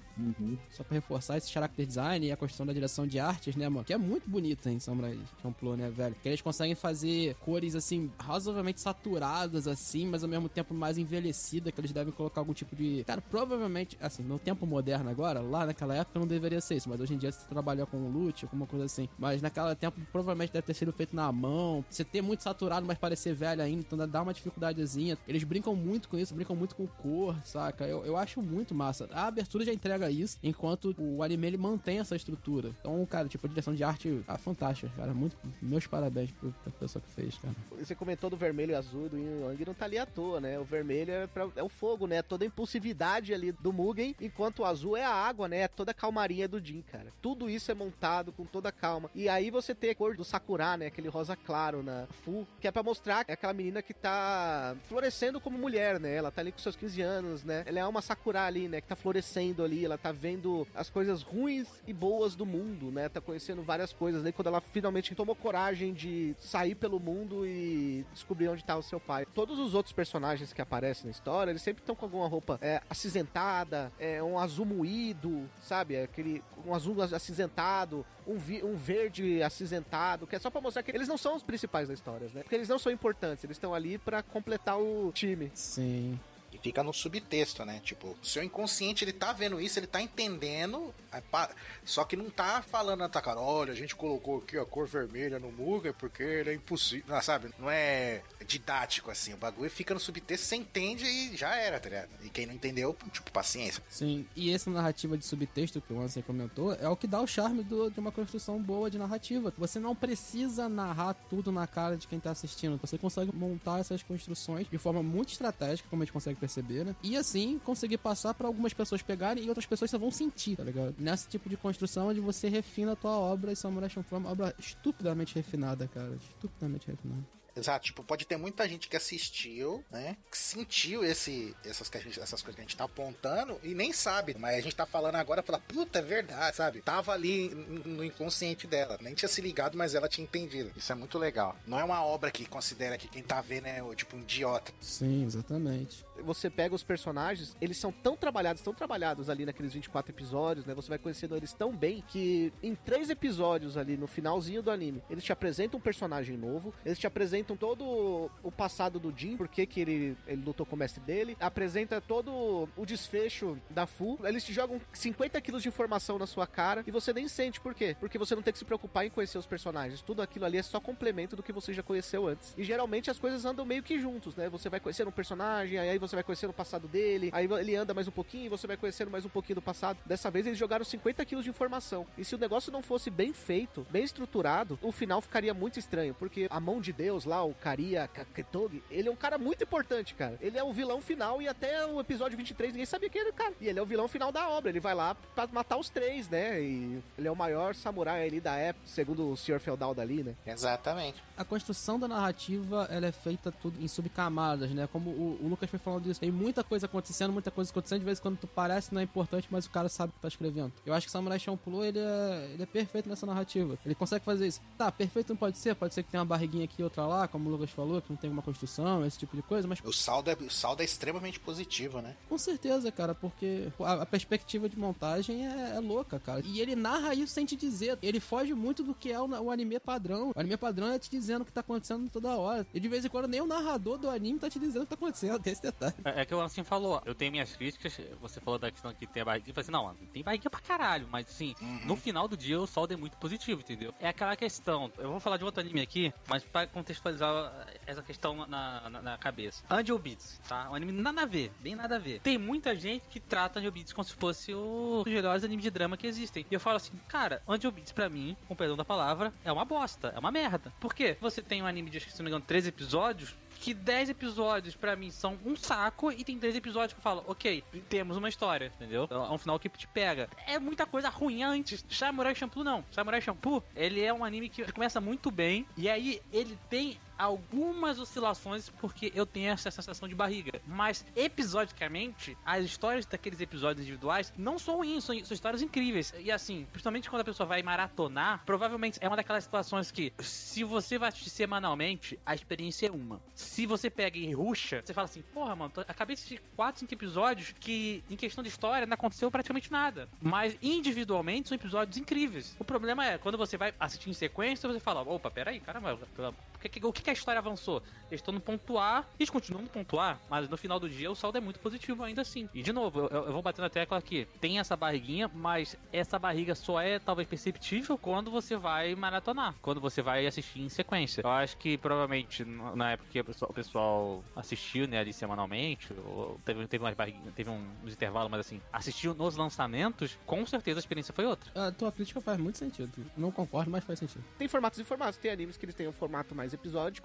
Só pra reforçar esse character design e a construção da direção de artes, né, mano? Que é muito bonita em Samurai Champloo, né, velho? Que eles conseguem fazer cores, assim, razoavelmente saturadas, assim, mas ao mesmo tempo mais envelhecidas, que eles devem colocar algum tipo de... Cara, provavelmente, assim, no tempo moderno agora, lá naquela época não deveria ser isso, mas hoje em dia você trabalha com loot, alguma coisa assim. Mas naquela tempo provavelmente deve ter sido feito na mão. Você ter muito saturado, mas parecer velho ainda, então dá uma dificuldadezinha. Eles brincam muito com isso, brincam muito com cor, saca? Eu, eu acho muito massa. A abertura já entrega isso, enquanto o anime ele mantém essa estrutura. Então, cara, tipo, a direção de arte ah, fantástica, cara. Muito, meus parabéns pra pessoa que fez, cara. Você comentou do vermelho e azul do Yin Yang, não tá ali à toa, né? O vermelho é, pra- é o fogo, né? Toda a impulsividade ali do Mugen, enquanto o azul é a água, né? É toda a calmaria do Jin, cara. Tudo isso é montado com toda calma. E aí você tem a cor do Sakura, né? Aquele rosa claro na Fu, que é pra mostrar que é aquela menina que tá florescendo como mulher, né? Ela tá ali com seus 15 anos, né? Ela é uma Sakura ali, né? Que tá florescendo ali, ela tá vendo as coisas ruins e boas do mundo, né? Tá conhecendo várias coisas. Daí quando ela finalmente tomou coragem de sair pelo mundo e descobrir onde tá o seu pai. Todos os outros personagens que aparecem na história, eles sempre estão com alguma roupa é, acinzentada, é, um azul moído, sabe? Aquele um azul acinzentado, um, vi- um verde acinzentado, que é só pra mostrar que eles não são os principais da história, né? Porque eles não são importantes, eles estão ali pra completar o time. Sim. Fica no subtexto, né? Tipo, o seu inconsciente, ele tá vendo isso, ele tá entendendo, pa- só que não tá falando na tua cara, olha, a gente colocou aqui a cor vermelha no Mugen porque ele é impossível, não, sabe? Não é didático, assim, o bagulho fica no subtexto, você entende e já era, tá ligado? E quem não entendeu, tipo, paciência. Sim, e essa narrativa de subtexto que o Ansem comentou é o que dá o charme do- de uma construção boa de narrativa. Você não precisa narrar tudo na cara de quem tá assistindo. Você consegue montar essas construções de forma muito estratégica, como a gente consegue perceber, né? E assim conseguir passar pra algumas pessoas pegarem e outras pessoas só vão sentir, tá ligado? Nesse tipo de construção onde você refina a tua obra e Samurai Champloo é uma obra estupidamente refinada, cara. Estupidamente refinada. Exato, tipo, pode ter muita gente que assistiu, né? Que sentiu esse, essas, que gente- essas coisas que a gente tá apontando e nem sabe. Mas a gente tá falando agora, fala, puta, é verdade, sabe? Tava ali no inconsciente dela. Nem tinha se ligado, mas ela tinha entendido. Isso é muito legal. Não é uma obra que considera que quem tá vendo é tipo um idiota. Sim, exatamente. Você pega os personagens, eles são tão trabalhados, tão trabalhados ali naqueles 24 episódios, né? Você vai conhecendo eles tão bem que em três episódios ali no finalzinho do anime, eles te apresentam um personagem novo, eles te apresentam todo o passado do Jin, por que ele, ele lutou com o mestre dele, apresenta todo o desfecho da Fu, eles te jogam 50 quilos de informação na sua cara e você nem sente por quê? Porque você não tem que se preocupar em conhecer os personagens, tudo aquilo ali é só complemento do que você já conheceu antes. E geralmente as coisas andam meio que juntos, né? Você vai conhecendo um personagem, aí você vai conhecendo o passado dele, aí ele anda mais um pouquinho, você vai conhecendo mais um pouquinho do passado. Dessa vez eles jogaram 50 quilos de informação. E se o negócio não fosse bem feito, bem estruturado, o final ficaria muito estranho, porque a mão de Deus lá, o Karia Kaketogi, ele é um cara muito importante, cara. Ele é o vilão final e até o episódio 23 ninguém sabia quem era o cara. E ele é o vilão final da obra, ele vai lá pra matar os três, né? E ele é o maior samurai ali da época, segundo o Sr. Feudal dali, né? Exatamente. a construção da narrativa ela é feita tudo em subcamadas, né? Como o, o Lucas foi falando falando isso. Tem muita coisa acontecendo, muita coisa acontecendo. De vez em quando tu parece não é importante, mas o cara sabe o que tá escrevendo. Eu acho que Samurai Champloo, ele é, ele é perfeito nessa narrativa. Ele consegue fazer isso. Tá, perfeito não pode ser. Pode ser que tenha uma barriguinha aqui e outra lá, como o Lucas falou, que não tem uma construção, esse tipo de coisa. Mas O saldo, é, o saldo é extremamente positivo, né? com certeza, cara, porque a, a perspectiva de montagem é, é louca, cara. E ele narra isso sem te dizer. Ele foge muito do que é o, o anime padrão. O anime padrão é te dizendo o que tá acontecendo toda hora. E de vez em quando nem o narrador do anime tá te dizendo o que tá acontecendo. Tem esse detalhe. É, é que o assim falou, eu tenho minhas críticas, você falou da questão que tem a barriguinha, eu falei assim, não, tem barriguinha pra caralho, mas assim, no final do dia o saldo é muito positivo, entendeu? É aquela questão, eu vou falar de outro anime aqui, mas pra contextualizar essa questão na, na, na cabeça. Angel Beats, tá? Um anime nada a ver, bem nada a ver. Tem muita gente que trata Angel Beats como se fosse o- os melhores animes de drama que existem. E eu falo assim, cara, Angel Beats pra mim, com perdão da palavra, é uma bosta, é uma merda. Por quê? Você tem um anime de, acho que se não me engano, 13 episódios, que 10 episódios pra mim são um saco e tem 3 episódios que eu falo, ok, temos uma história, entendeu? Então, é um final que te pega. É muita coisa ruim antes. Samurai Champloo não. Samurai Champloo, ele é um anime que começa muito bem e aí ele tem algumas oscilações porque eu tenho essa sensação de barriga. Mas episodicamente, as histórias daqueles episódios individuais não são ruins, são, são histórias incríveis. E assim, principalmente quando a pessoa vai maratonar, provavelmente é uma daquelas situações que, se você vai assistir semanalmente, a experiência é uma. Se você pega e ruxa, você fala assim, porra, mano, tô- acabei de assistir 4, 5 episódios que, em questão de história, não aconteceu praticamente nada. Mas individualmente são episódios incríveis. O problema é, quando você vai assistir em sequência, você fala, opa, peraí, caramba, por que, que- o que, que a história avançou? Eles estão no ponto A, eles continuam no ponto A, mas no final do dia o saldo é muito positivo ainda assim. E de novo, eu, eu vou bater na tecla aqui. Tem essa barriguinha, mas essa barriga só é talvez perceptível quando você vai maratonar, quando você vai assistir em sequência. Eu acho que provavelmente na época que o pessoal, o pessoal assistiu, né, ali semanalmente, ou teve, teve umas barriguinhas, teve um- uns intervalos, mas assim, assistiu nos lançamentos, com certeza a experiência foi outra. A tua crítica faz muito sentido. Não concordo, mas faz sentido. Tem formatos e formatos. Tem animes que eles têm um formato mais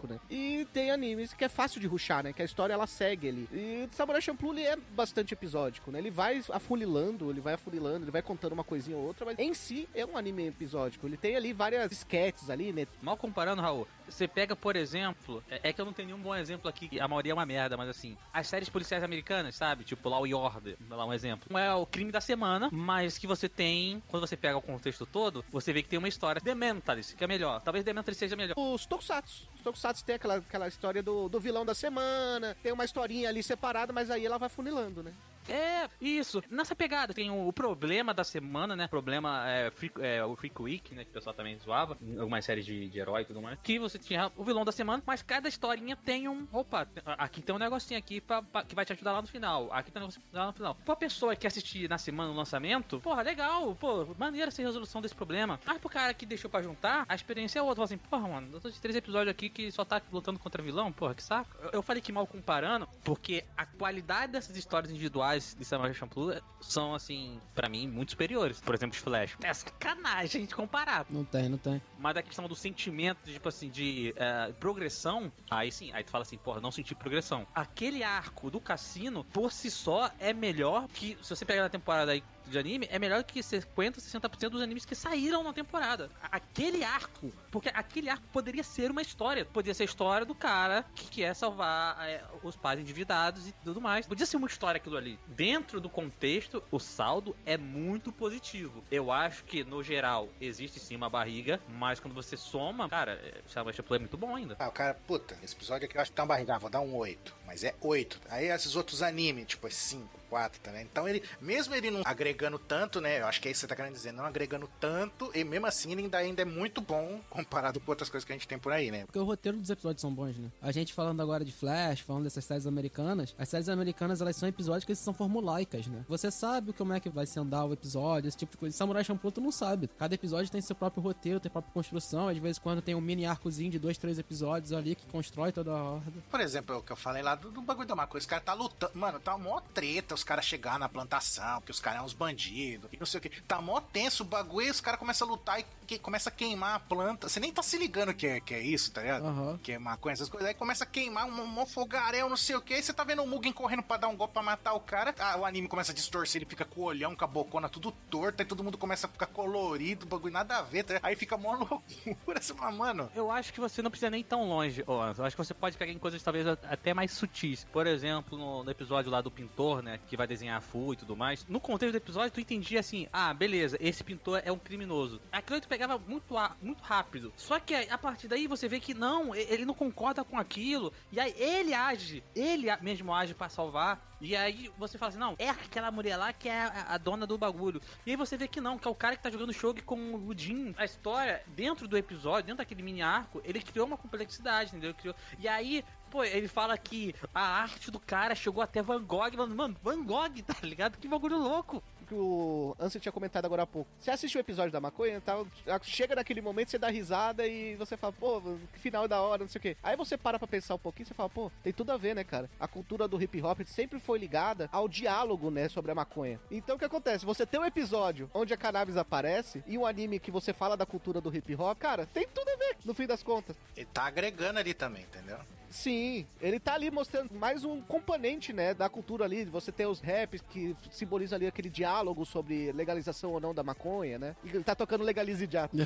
né? E tem animes que é fácil de ruxar, né? Que a história ela segue ali. E Samurai Champloo ele é bastante episódico, né? Ele vai afunilando, ele vai afunilando, ele vai contando uma coisinha ou outra, mas em si é um anime episódico. Ele tem ali várias sketches ali, né? Mal comparando, Raul, você pega, por exemplo, é, é que eu não tenho nenhum bom exemplo aqui, a maioria é uma merda, mas assim, as séries policiais americanas, sabe? Tipo Law e Order, vou dar um exemplo. Não é o crime da semana, mas que você tem, quando você pega o contexto todo, você vê que tem uma história. The Mentalist, que é melhor. Talvez The Mentalist seja melhor. Os Tokusatsu. Os Tokusatsu tem aquela, aquela história do, do vilão da semana, tem uma historinha ali separada, mas aí ela vai funilando, né? É, isso. Nessa pegada, tem o, o problema da semana, né? Problema é, é, o Freak Week, né? Que o pessoal também zoava. Algumas séries de, de herói e tudo mais. Que você tinha o vilão da semana, mas cada historinha tem um. Opa, aqui tem um negocinho aqui pra, pra- que vai te ajudar lá no final. Aqui tem um negocinho lá no final. Pra pessoa que assistir na semana no lançamento, porra, legal. Pô, maneira essa resolução desse problema. Mas pro cara que deixou pra juntar, a experiência é outra. Fala assim, porra, mano, eu tô de três episódios aqui que só tá lutando contra vilão, porra, que saco. Eu, eu falei que mal comparando, porque a qualidade dessas histórias individuais de Samurai Champloo são, assim, pra mim, muito superiores. Por exemplo, os Flash. É sacanagem a gente comparar. Não tem, não tem. Mas a questão do sentimento, tipo assim, de eh, progressão, aí sim, aí tu fala assim, porra, não senti progressão. Aquele arco do cassino, por si só, é melhor que, se você pegar na temporada aí de anime, é melhor que 50, 60% dos animes que saíram na temporada. Aquele arco, porque aquele arco poderia ser uma história. Poderia ser a história do cara que quer salvar eh, os pais endividados e tudo mais. Podia ser uma história aquilo ali. Dentro do contexto, o saldo é muito positivo. Eu acho que, no geral, existe sim uma barriga, mas quando você soma, cara, é, Samurai Champloo é muito bom ainda. Ah, o cara, puta, esse episódio aqui eu acho que tem uma barriga, ah, vou dar um 8. Mas é 8. Aí esses outros animes, tipo, é 5, 4 também. Então ele, mesmo ele não agregando tanto, né? Eu acho que é isso que você tá querendo dizer, não agregando tanto, e mesmo assim ele ainda, ainda é muito bom comparado com outras coisas que a gente tem por aí, né? Porque o roteiro dos episódios são bons, né? A gente falando agora de Flash, falando dessas séries americanas, as séries americanas elas são episódios que são formulaicas, né? Você sabe como é que vai se andar o episódio, esse tipo de coisa. Samurai Champloo tu não sabe. Cada episódio tem seu próprio roteiro, tem própria construção. Às vezes quando tem um mini arcozinho de dois, três episódios ali que constrói toda a ordem. Por exemplo, é o que eu falei lá do, do bagulho da maconha. Esse cara tá lutando. Mano, tá uma maior treta. os caras chegar na plantação, porque os caras são uns bandidos, e não sei o que. Tá mó tenso o bagulho e os caras começam a lutar e que, começa a queimar a planta. Você nem tá se ligando que é, que é isso, tá ligado? Aham. Que é maconha, essas coisas. Aí começa a queimar um, um fogaréu, não sei o que. Aí você tá vendo o Mugen correndo pra dar um golpe pra matar o cara. Ah, o anime começa a distorcer, ele fica com o olhão, com a bocona tudo torta, e todo mundo começa a ficar colorido, bagulho nada a ver, tá ligado? Aí fica mó loucura. Você fala, mano, Eu acho que você não precisa nem tão longe, Anzo. Eu acho que você pode pegar em coisas talvez até mais sutis. Por exemplo, no, no episódio lá do pintor, né? Que vai desenhar a Fu e tudo mais. No contexto do episódio, tu entendia assim: ah, beleza, esse pintor é um criminoso. Aquilo tu pegava muito, muito rápido. Só que a partir daí você vê que não, ele não concorda com aquilo. E aí ele age, ele mesmo age pra salvar. E aí você fala assim: não, é aquela mulher lá que é a, dona do bagulho. E aí você vê que não, que é o cara que tá jogando show com o Jin. A história, dentro do episódio, dentro daquele mini arco, ele criou uma complexidade, entendeu? Ele criou... E aí, pô, ele fala que a arte do cara chegou até Van Gogh. Mano, Van Gogh, tá ligado? Que bagulho louco. Que o Ansel tinha comentado agora há pouco. Você assiste o episódio da maconha, tal, chega naquele momento, você dá risada e você fala, pô, que final da hora, não sei o quê. Aí você para pra pensar um pouquinho e você fala, pô, tem tudo a ver, né, cara? A cultura do hip hop sempre foi ligada ao diálogo, né, sobre a maconha. Então o que acontece? Você tem um episódio onde a cannabis aparece e um anime que você fala da cultura do hip hop, cara, tem tudo a ver, no fim das contas. ele tá agregando ali também, entendeu? Sim, ele tá ali mostrando mais um componente, né, da cultura ali. Você tem os raps que simbolizam ali aquele diálogo sobre legalização ou não da maconha, né? E ele tá tocando Legalize Já.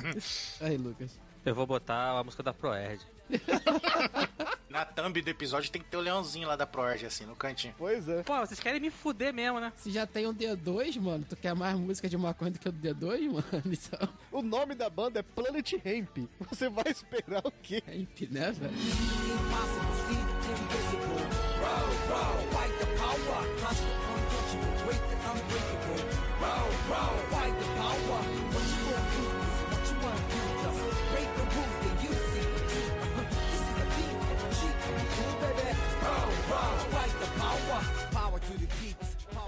Aí, Lucas. Eu vou botar a música da Proerd. Na thumb do episódio tem que ter o leãozinho lá da Proerge, assim, no cantinho. Pois é. Pô, vocês querem me fuder mesmo, né? Se já tem um D2, mano, tu quer mais música de maconha do que o D2, mano? Então, O nome da banda é Planet Hemp. Você vai esperar o quê? imp, né, velho? Row,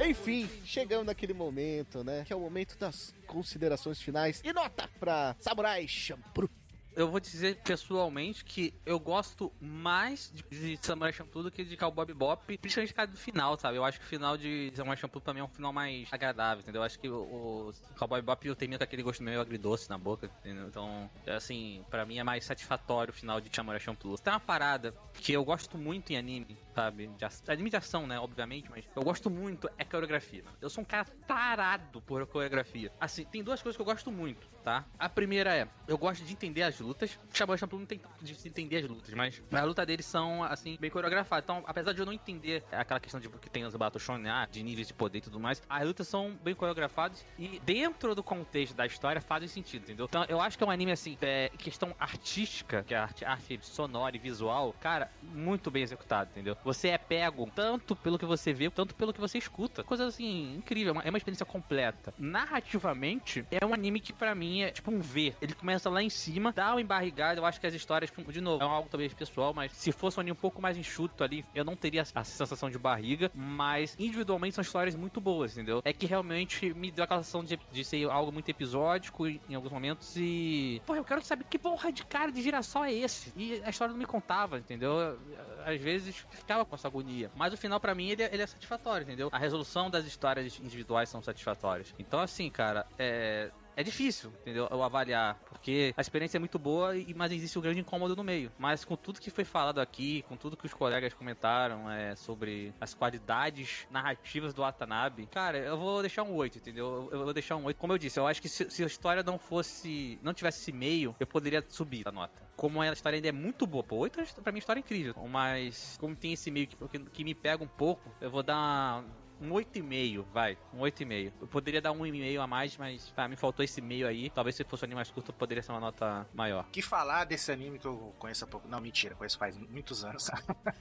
Enfim, chegamos naquele momento, né? Que é o momento das considerações finais. E nota pra Samurai Champloo. Eu vou dizer pessoalmente que eu gosto mais de, de Samurai Champloo do que de Cowboy Bebop, principalmente do final, sabe? Eu acho que o final de Samurai Champloo mim é um final mais agradável, entendeu? Eu acho que o, o Cowboy Bebop eu termino com aquele gosto meio agridoce na boca, entendeu? Então, assim, pra mim é mais satisfatório o final de Samurai Champloo. Tem uma parada que eu gosto muito em anime, sabe? De anime de ação, né? Obviamente, mas eu gosto muito é coreografia. Eu sou um cara tarado por coreografia. Assim, tem duas coisas que eu gosto muito, tá? A primeira é, eu gosto de entender as lutas. Samurai Champloo não tem de entender as lutas, mas a luta deles são, assim, bem coreografadas. Então, apesar de eu não entender aquela questão de que tem os Battle Shonen, ah, de níveis de poder e tudo mais, as lutas são bem coreografadas e dentro do contexto da história fazem sentido, entendeu? Então, eu acho que é um anime, assim, é, questão artística, que é arte, arte sonora e visual, cara, muito bem executado, entendeu? Você é pego tanto pelo que você vê, tanto pelo que você escuta. Coisa, assim, incrível, é uma- é uma experiência completa. Narrativamente, é um anime que pra mim é tipo um V. Ele começa lá em cima, dá uma embarrigada, eu acho que as histórias, de novo, é algo talvez pessoal, mas se fosse um anime um pouco mais enxuto ali, eu não teria a sensação de barriga, mas individualmente são histórias muito boas, entendeu? É que realmente me deu aquela sensação de, de ser algo muito episódico em alguns momentos e... Porra, eu quero saber que porra de cara de girassol é esse? E a história não me contava, entendeu? Às vezes ficava com essa agonia. Mas o final, pra mim, ele, é- ele é satisfatório, entendeu? A resolução das histórias individuais são satisfatórias. Então, assim, cara, é... É difícil, entendeu? Eu avaliar, porque a experiência é muito boa, e- mas existe um grande incômodo no meio. Mas com tudo que foi falado aqui, com tudo que os colegas comentaram é, sobre as qualidades narrativas do Watanabe, cara, eu vou deixar um 8, entendeu? Eu vou deixar um 8. Como eu disse, eu acho que se, se a história não fosse. não tivesse esse meio, eu poderia subir a nota. Como a história ainda é muito boa, pô, 8 é- pra mim a história é incrível. Mas como tem esse meio que, que, que me pega um pouco, eu vou dar um 8,5, vai. Um 8,5. Eu poderia dar um 1,5 a mais, mas ah, me faltou esse meio aí. Talvez se fosse um anime mais curto, poderia ser uma nota maior. que falar desse anime que eu conheço há pouco. Não, mentira, conheço faz muitos anos.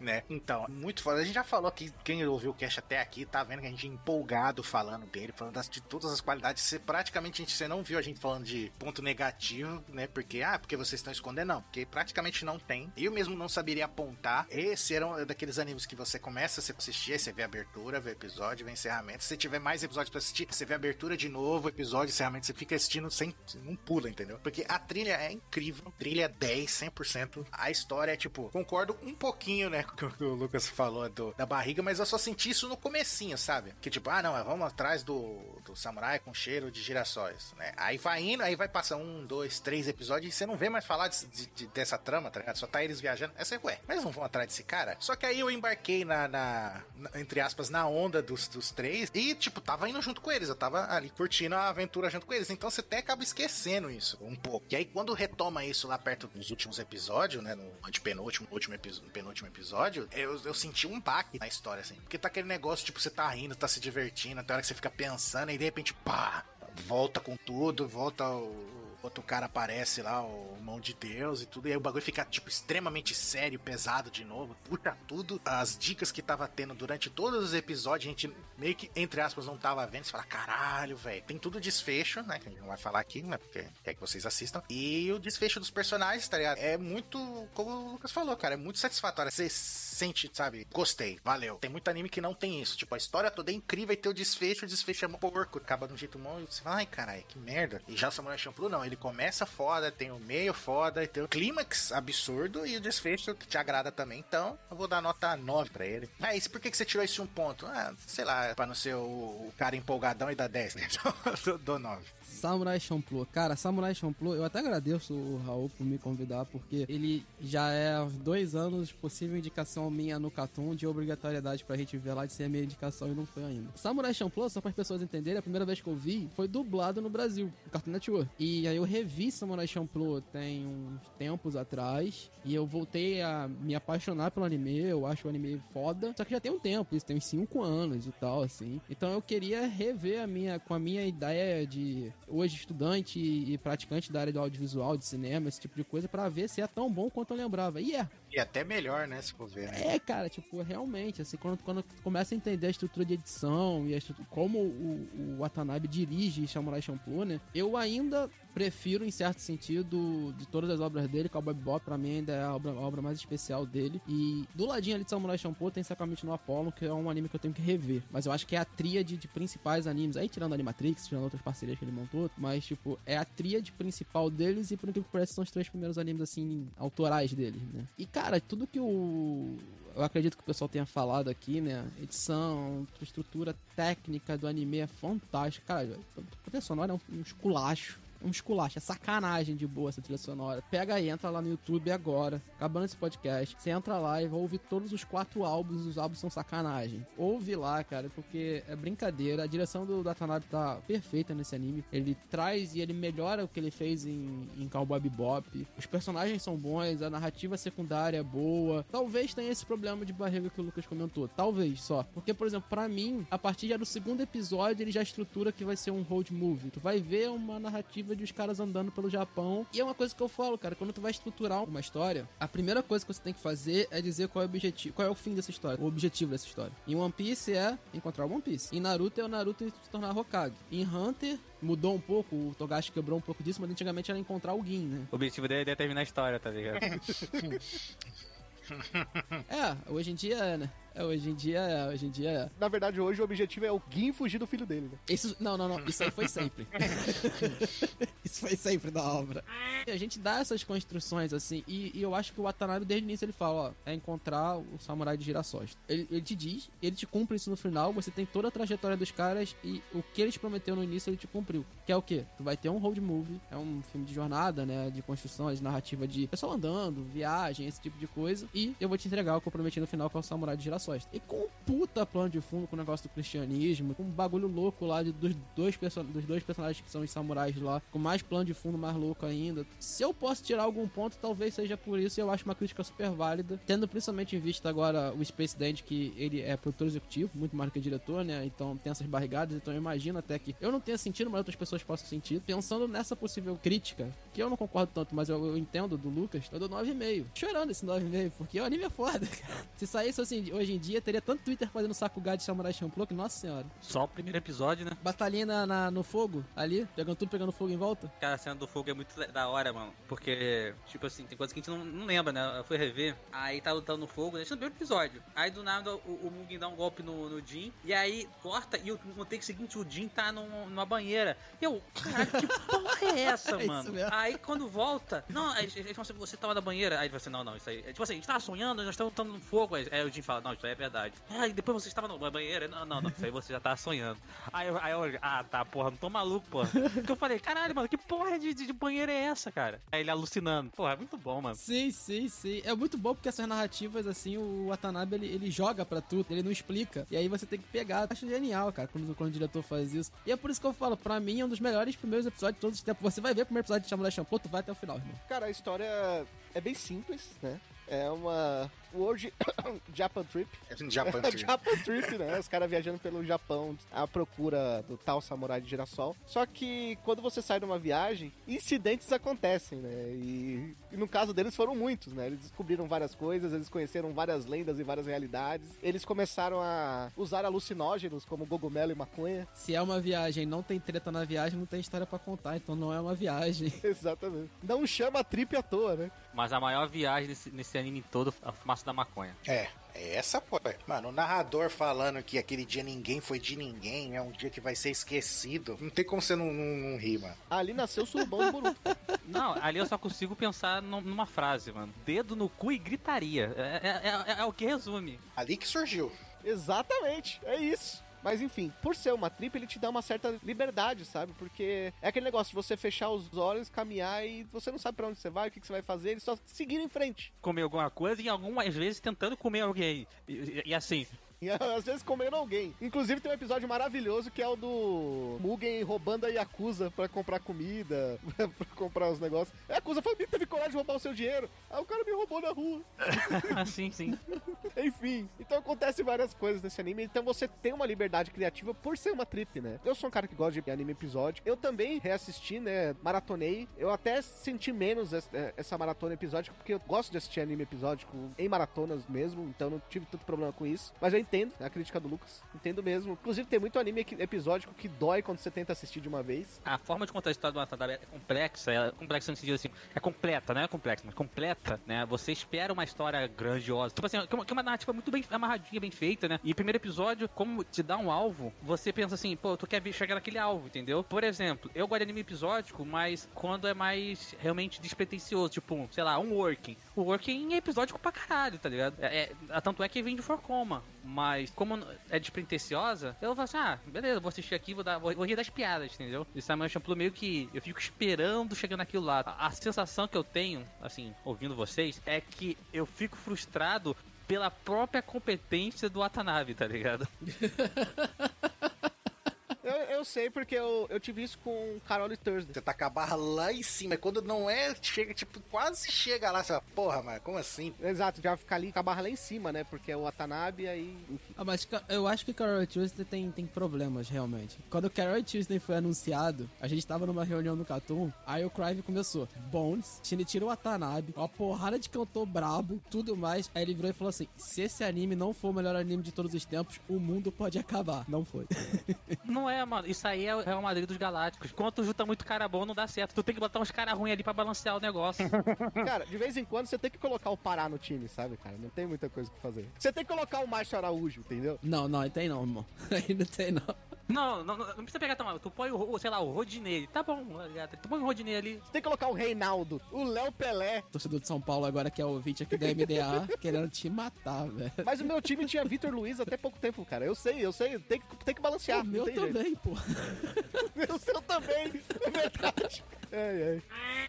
né? Então, muito foda. A gente já falou que quem ouviu o cast até aqui tá vendo que a gente é empolgado falando dele, falando das- de todas as qualidades. Você, praticamente a gente, você não viu a gente falando de ponto negativo, né? Porque, ah, porque vocês estão escondendo, não. Porque praticamente não tem. Eu mesmo não saberia apontar. Esse era um daqueles animes que você começa, você assistia, você vê a abertura abertura, vê episódio, vê encerramento. Se tiver mais episódios pra assistir, você vê abertura de novo, episódio, encerramento, você fica assistindo sem. não pula, entendeu? Porque a trilha é incrível, trilha 10, 100%. A história é tipo, concordo um pouquinho, né, com o que o Lucas falou do, da barriga, mas eu só senti isso no comecinho, sabe? Que tipo, ah, não, vamos atrás do, do samurai com cheiro de girassóis, né? Aí vai indo, aí vai passar um, dois, três episódios e você não vê mais falar de- de- de- dessa trama, tá ligado? Só tá eles viajando. Essa é, ué, mas não vão atrás desse cara? Só que aí eu embarquei na, na- na- entre aspas, na onda dos, dos três e, tipo, tava indo junto com eles. Eu tava ali curtindo a aventura junto com eles. Então você até acaba esquecendo isso um pouco. E aí quando retoma isso lá perto dos últimos episódios, né? No antepenúltimo, último episódio, penúltimo episódio, eu, eu senti um baque na história, assim. Porque tá aquele negócio, tipo, você tá rindo, tá se divertindo, até hora que você fica pensando e de repente, pá, volta com tudo, volta o outro cara aparece lá, o mão de Deus e tudo, e aí o bagulho fica, tipo, extremamente sério, pesado de novo, puta tudo. As dicas que tava tendo durante todos os episódios, a gente meio que, entre aspas, não tava vendo, você fala, caralho, velho. Tem tudo desfecho, né, que a gente não vai falar aqui, né, porque quer que vocês assistam. E o desfecho dos personagens, tá ligado? É muito, como o Lucas falou, cara, é muito satisfatório. Você sente, sabe, gostei, valeu. Tem muito anime que não tem isso, tipo, a história toda é incrível e tem o desfecho, o desfecho é porco, acaba de um jeito bom e você fala, ai, caralho, que merda. E já Samurai Champloo, não, ele começa foda, tem o meio foda, tem o clímax absurdo e o desfecho te agrada também. Então, eu vou dar nota 9 pra ele. Ah, isso por que, que você tirou esse um ponto? Ah, sei lá, pra não ser o, o cara empolgadão e dar 10, né? Então, dou 9. Samurai Champloo. Cara, Samurai Champloo, eu até agradeço o Raul por me convidar, porque ele já é há dois anos possível indicação minha no Catum de obrigatoriedade pra gente ver lá de ser a minha indicação e não foi ainda. Samurai Champloo, só para as pessoas entenderem, a primeira vez que eu vi foi dublado no Brasil, no Cartoon Network. E aí eu revi Samurai Champloo tem uns tempos atrás, e eu voltei a me apaixonar pelo anime, eu acho o anime foda, só que já tem um tempo, isso tem uns 5 anos e tal, assim. Então eu queria rever a minha, com a minha ideia de hoje estudante e praticante da área do audiovisual, de cinema, esse tipo de coisa, pra ver se é tão bom quanto eu lembrava. E é, E até melhor, né, se for ver, né? é, cara, tipo, realmente, assim, quando, quando começa a entender a estrutura de edição e estrutura, como o, o Watanabe dirige Samurai Champloo, né, eu ainda prefiro, em certo sentido, de todas as obras dele, Cowboy Bebop, pra mim, ainda é a obra, a obra mais especial dele. E do ladinho ali de Samurai Champloo tem Sakamichi no Apollo, que é um anime que eu tenho que rever. Mas eu acho que é a tríade de principais animes, aí tirando Animatrix, tirando outras parcerias que ele montou, mas, tipo, é a tríade principal deles e, por incrível que pareça, são os três primeiros animes, assim, autorais deles, né. E, cara, tudo que o eu acredito que o pessoal tenha falado aqui, né? Edição, estrutura técnica do anime é fantástica. Cara, a trilha sonora é um, um esculacho. Um esculacho, é sacanagem de boa essa trilha sonora. Pega aí, entra lá no YouTube agora, acabando esse podcast. Você entra lá e vai ouvir todos os quatro álbuns, os álbuns são sacanagem. Ouve lá, cara, porque é brincadeira. A direção do Watanabe tá perfeita nesse anime. Ele traz e ele melhora o que ele fez em, em Cowboy Bebop. Os personagens são bons, a narrativa secundária é boa. Talvez tenha esse problema de barriga que o Lucas comentou. Talvez só. Porque, por exemplo, pra mim, a partir já do segundo episódio, ele já estrutura que vai ser um road movie. Tu vai ver uma narrativa de os caras andando pelo Japão. E é uma coisa que eu falo, cara, quando tu vai estruturar uma história, a primeira coisa que você tem que fazer é dizer qual é o objetivo, qual é o fim dessa história, o objetivo dessa história. Em One Piece é encontrar o One Piece. Em Naruto é o Naruto se tornar Hokage. Em Hunter mudou um pouco, o Togashi quebrou um pouco disso, mas antigamente era encontrar o Gin, né? O objetivo dele é terminar a história, tá ligado? É, hoje em dia é, né? É, hoje em dia é, hoje em dia é. Na verdade, hoje o objetivo é o Gin fugir do filho dele, né? Isso, não, não, não, isso aí foi sempre. isso foi sempre da obra. E a gente dá essas construções assim, e, e eu acho que o Watanabe desde o início ele fala, ó, é encontrar o samurai de girassóis. Ele, ele te diz, ele te cumpre isso no final, você tem toda a trajetória dos caras e o que eles prometeu no início ele te cumpriu. Que é o quê? Tu vai ter um road movie, é um filme de jornada, né, de construção, de narrativa de pessoal andando, viagem, esse tipo de coisa, e eu vou te entregar o que eu prometi no final, que é o samurai de girassóis. E com um puta plano de fundo, com o negócio do cristianismo, com um bagulho louco lá de, dos, dois dos dois personagens que são os samurais lá, com mais plano de fundo, mais louco ainda. Se eu posso tirar algum ponto, talvez seja por isso, e eu acho uma crítica super válida, tendo principalmente em vista agora o Space Dandy, que ele é produtor executivo, muito mais do que diretor, né? Então tem essas barrigadas, então eu imagino até que eu não tenha sentido, mas outras pessoas possam sentir. Pensando nessa possível crítica, que eu não concordo tanto, mas eu, eu entendo do Lucas, eu dou 9,5. Chorando esse 9,5, porque o anime é foda, cara. Se saísse assim, hoje hoje em dia, teria tanto Twitter fazendo Sakuga de Samurai Champloo que, nossa senhora. Só o primeiro episódio, né? Batalhinha na, na- no fogo, ali, pegando tudo pegando fogo em volta. Cara, a cena do fogo é muito da hora, mano. Porque, tipo assim, tem coisas que a gente não, não lembra, né? Eu fui rever, aí tá lutando no fogo, deixa no primeiro episódio. Aí do nada o, o Mugen dá um golpe no, no Jin, e aí corta, e o- no take seguinte o Jin tá num- numa banheira. E eu, caralho, que porra é essa, É mano? mesmo. Aí quando volta, não, aí eles falam assim, você tava na banheira. Aí ele fala assim, não, não, isso aí. é Tipo assim, a gente tava sonhando, nós estamos lutando no fogo. Aí, aí o Jin fala, não, isso aí é verdade. Aí depois você estava na banheira. Não, não, não, isso aí você já tava sonhando. Aí, eu- aí eu ah, tá, porra, não tô maluco, porra. Porque eu falei, caralho, mano, que porra de, de, de banheira é essa, cara? Aí ele alucinando. Porra, é muito bom, mano. Sim, sim, sim. É muito bom porque essas narrativas, assim, o Watanabe, ele, ele joga pra tudo, ele não explica. E aí você tem que pegar. Acho genial, cara, quando, quando o diretor faz isso. E é por isso que eu falo, pra mim é um dos melhores primeiros episódios de todos os tempos. Você vai ver o primeiro episódio de Samurai Champloo, tu vai até o final, irmão. Cara, a história é bem simples, né? É uma World Japan Trip. Japan Trip. Japan Trip, né? Os caras viajando pelo Japão à procura do tal samurai de girassol. Só que quando você sai de uma viagem, incidentes acontecem, né? E, e no caso deles foram muitos, né? Eles descobriram várias coisas, eles conheceram várias lendas e várias realidades. Eles começaram a usar alucinógenos como cogumelo e maconha. Se é uma viagem e não tem treta na viagem, não tem história pra contar, então não é uma viagem. Exatamente. Não chama trip à toa, né? Mas a maior viagem nesse, nesse anime todo é a fumaça da maconha. É, é essa, pô. Mano, o narrador falando que aquele dia ninguém foi de ninguém, é um dia que vai ser esquecido. Não tem como você não, não, não rir, mano. Ali nasceu o surubão do Boruto. Não, ali eu só consigo pensar num- numa frase, mano. Dedo no cu e gritaria. É, é- é- é o que resume. Ali que surgiu. Exatamente, é isso. Mas enfim, por ser uma trip, ele te dá uma certa liberdade, sabe? Porque é aquele negócio de você fechar os olhos, caminhar e você não sabe pra onde você vai, o que, que você vai fazer, ele só seguir em frente. Comer alguma coisa e algumas vezes tentando comer alguém. E, e- e assim, às vezes comendo alguém. Inclusive tem um episódio maravilhoso que é o do Mugen roubando a Yakuza pra comprar comida, pra comprar os negócios. A Yakuza foi, teve coragem de roubar o seu dinheiro. Aí o cara me roubou na rua. sim, sim. Enfim, então acontece várias coisas nesse anime. Então você tem uma liberdade criativa por ser uma trip, né? Eu sou um cara que gosta de anime episódico. Eu também reassisti, né? Maratonei. Eu até senti menos eh, essa maratona episódica, porque eu gosto de assistir anime episódico em maratonas mesmo. Então não tive tanto problema com isso. Mas eu entendo a crítica do Lucas. Entendo mesmo. Inclusive, tem muito anime episódico que dói quando você tenta assistir de uma vez. A forma de contar a história do Watanabe é complexa, é complexa no sentido assim, é completa, não é complexa, mas completa, né? Você espera uma história grandiosa. Tipo assim, que é uma, que é uma narrativa muito bem amarradinha, bem feita, né? E primeiro episódio, como te dá um alvo, você pensa assim, pô, tu quer ver- chegar naquele alvo, entendeu? Por exemplo, eu gosto de anime episódico, mas quando é mais realmente despretensioso, tipo, sei lá, um working. O working é episódico pra caralho, tá ligado? É, é- tanto é que vem de Forcoma. Mas como é despretensiosa, eu falo assim, ah, beleza, vou assistir aqui, vou, dar, vou, vou rir das piadas, entendeu? E Samuel Champloo meio que eu fico esperando chegar naquilo lá. A, a sensação que eu tenho, assim, ouvindo vocês, é que eu fico frustrado pela própria competência do Watanabe, tá ligado? Eu, eu sei porque eu, eu tive isso com Carol e Thursday. Você tá com a barra lá em cima. Quando não é, chega, tipo, quase chega lá. Você fala, porra, mas como assim? Exato, já ficar ali com a barra lá em cima, né? Porque é o Watanabe aí, enfim. Ah, mas eu acho que Carol Tuesday tem, tem problemas, realmente. Quando o Carol Tuesday foi anunciado, a gente tava numa reunião no Catum, aí o Crive começou. Bones, Shinichiro Watanabe, uma porrada de cantor brabo, tudo mais. Aí ele virou e falou assim, se esse anime não for o melhor anime de todos os tempos, o mundo pode acabar. Não foi. Não é, mano. Isso aí é o Real Madrid dos Galácticos. Quando tu junta muito cara bom, não dá certo. Tu tem que botar uns caras ruins ali pra balancear o negócio. Cara, de vez em quando você tem que colocar o Pará no time, sabe, cara? Não tem muita coisa pra fazer. Você tem que colocar o Márcio Araújo, entendeu? não, não, aí tem não, irmão. Aí não tem não. Não, não, não, não precisa pegar tão mal. Tu põe o, sei lá, o Rodinei. Tá bom? Tu põe o Rodinei ali. Você tem que colocar o Reinaldo, o Léo Pelé. Torcedor de São Paulo agora que é ouvinte aqui da MDA, querendo te matar, velho. Mas o meu time tinha Vitor Luiz até pouco tempo, cara. Eu sei, eu sei. Tem que, tem que balancear. O meu tem jeito. também, pô. O seu também, é verdade. Ai, ai.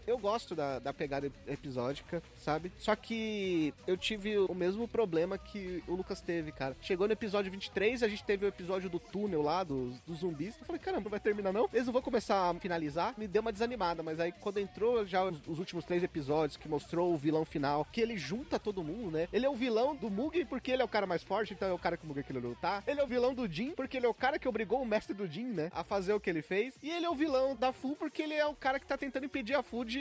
Eu gosto da, da pegada episódica, sabe? Só que eu tive o mesmo problema que o Lucas teve, cara. Chegou no episódio 23, a gente teve o episódio do túnel lá, dos, dos zumbis. Eu falei, caramba, não vai terminar não? Eles não vão começar a finalizar. Me deu uma desanimada, mas aí quando entrou já os, os últimos três episódios, que mostrou o vilão final, que ele junta todo mundo, né? Ele é o vilão do Mugen porque ele é o cara mais forte, então é o cara que o Mugen queria lutar. Ele é o vilão do Jin porque ele é o cara que obrigou o mestre do Jin, né? A fazer o que ele fez. E ele é o vilão da Fu porque ele é o cara que tá tentando impedir a Fu de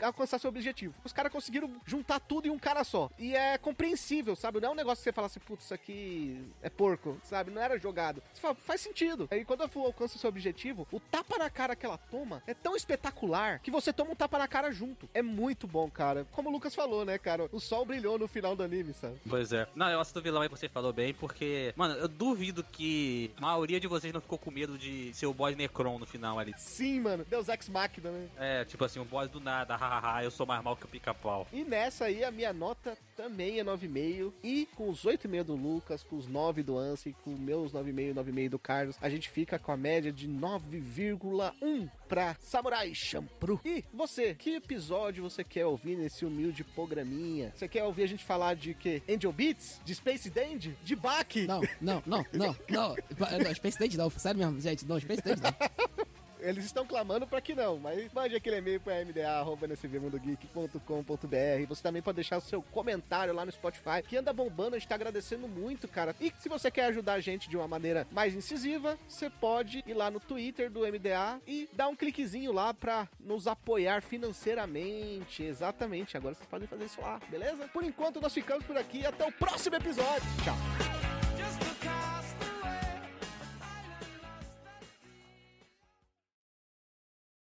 alcançar seu objetivo. Os caras conseguiram juntar tudo em um cara só. E é compreensível, sabe? Não é um negócio que você fala assim, putz, isso aqui é porco, sabe? Não era jogado. Você fala, faz sentido. Aí quando a Fu alcança seu objetivo, o tapa na cara que ela toma é tão espetacular que você toma um tapa na cara junto. É muito bom, cara. Como o Lucas falou, né, cara? O sol brilhou no final do anime, sabe? Pois é. Não, eu acho do vilão aí você falou bem, porque, mano, eu duvido que a maioria de vocês não ficou com medo de ser o boss Necron no final ali. Sim, mano. Deus Ex Machina, né? É, tipo assim, um boss do nada, hahaha, eu sou mais mal que o pica-pau. E nessa aí, a minha nota também é 9,5. E com os 8,5 do Lucas, com os 9 do Ansem, com meus 9,5 e 9,5 do Carlos, a gente fica com a média de 9,1 pra Samurai Champloo. E você, que episódio você quer ouvir nesse humilde programinha? Você quer ouvir a gente falar de quê? Angel Beats? De Space Dandy? De Baki? Não, não, não, não, não. não Space Date não, sério mesmo, gente. Não, Space Date não. Eles estão clamando pra que não, mas mande aquele e-mail pra mda.nsvmundogeek.com.br. Você também pode deixar o seu comentário lá no Spotify, que anda bombando, a gente tá agradecendo muito, cara. E se você quer ajudar a gente de uma maneira mais incisiva, você pode ir lá no Twitter do MDA e dar um cliquezinho lá pra nos apoiar financeiramente. Exatamente, agora vocês podem fazer isso lá, beleza? Por enquanto, nós ficamos por aqui. Até o próximo episódio. Tchau.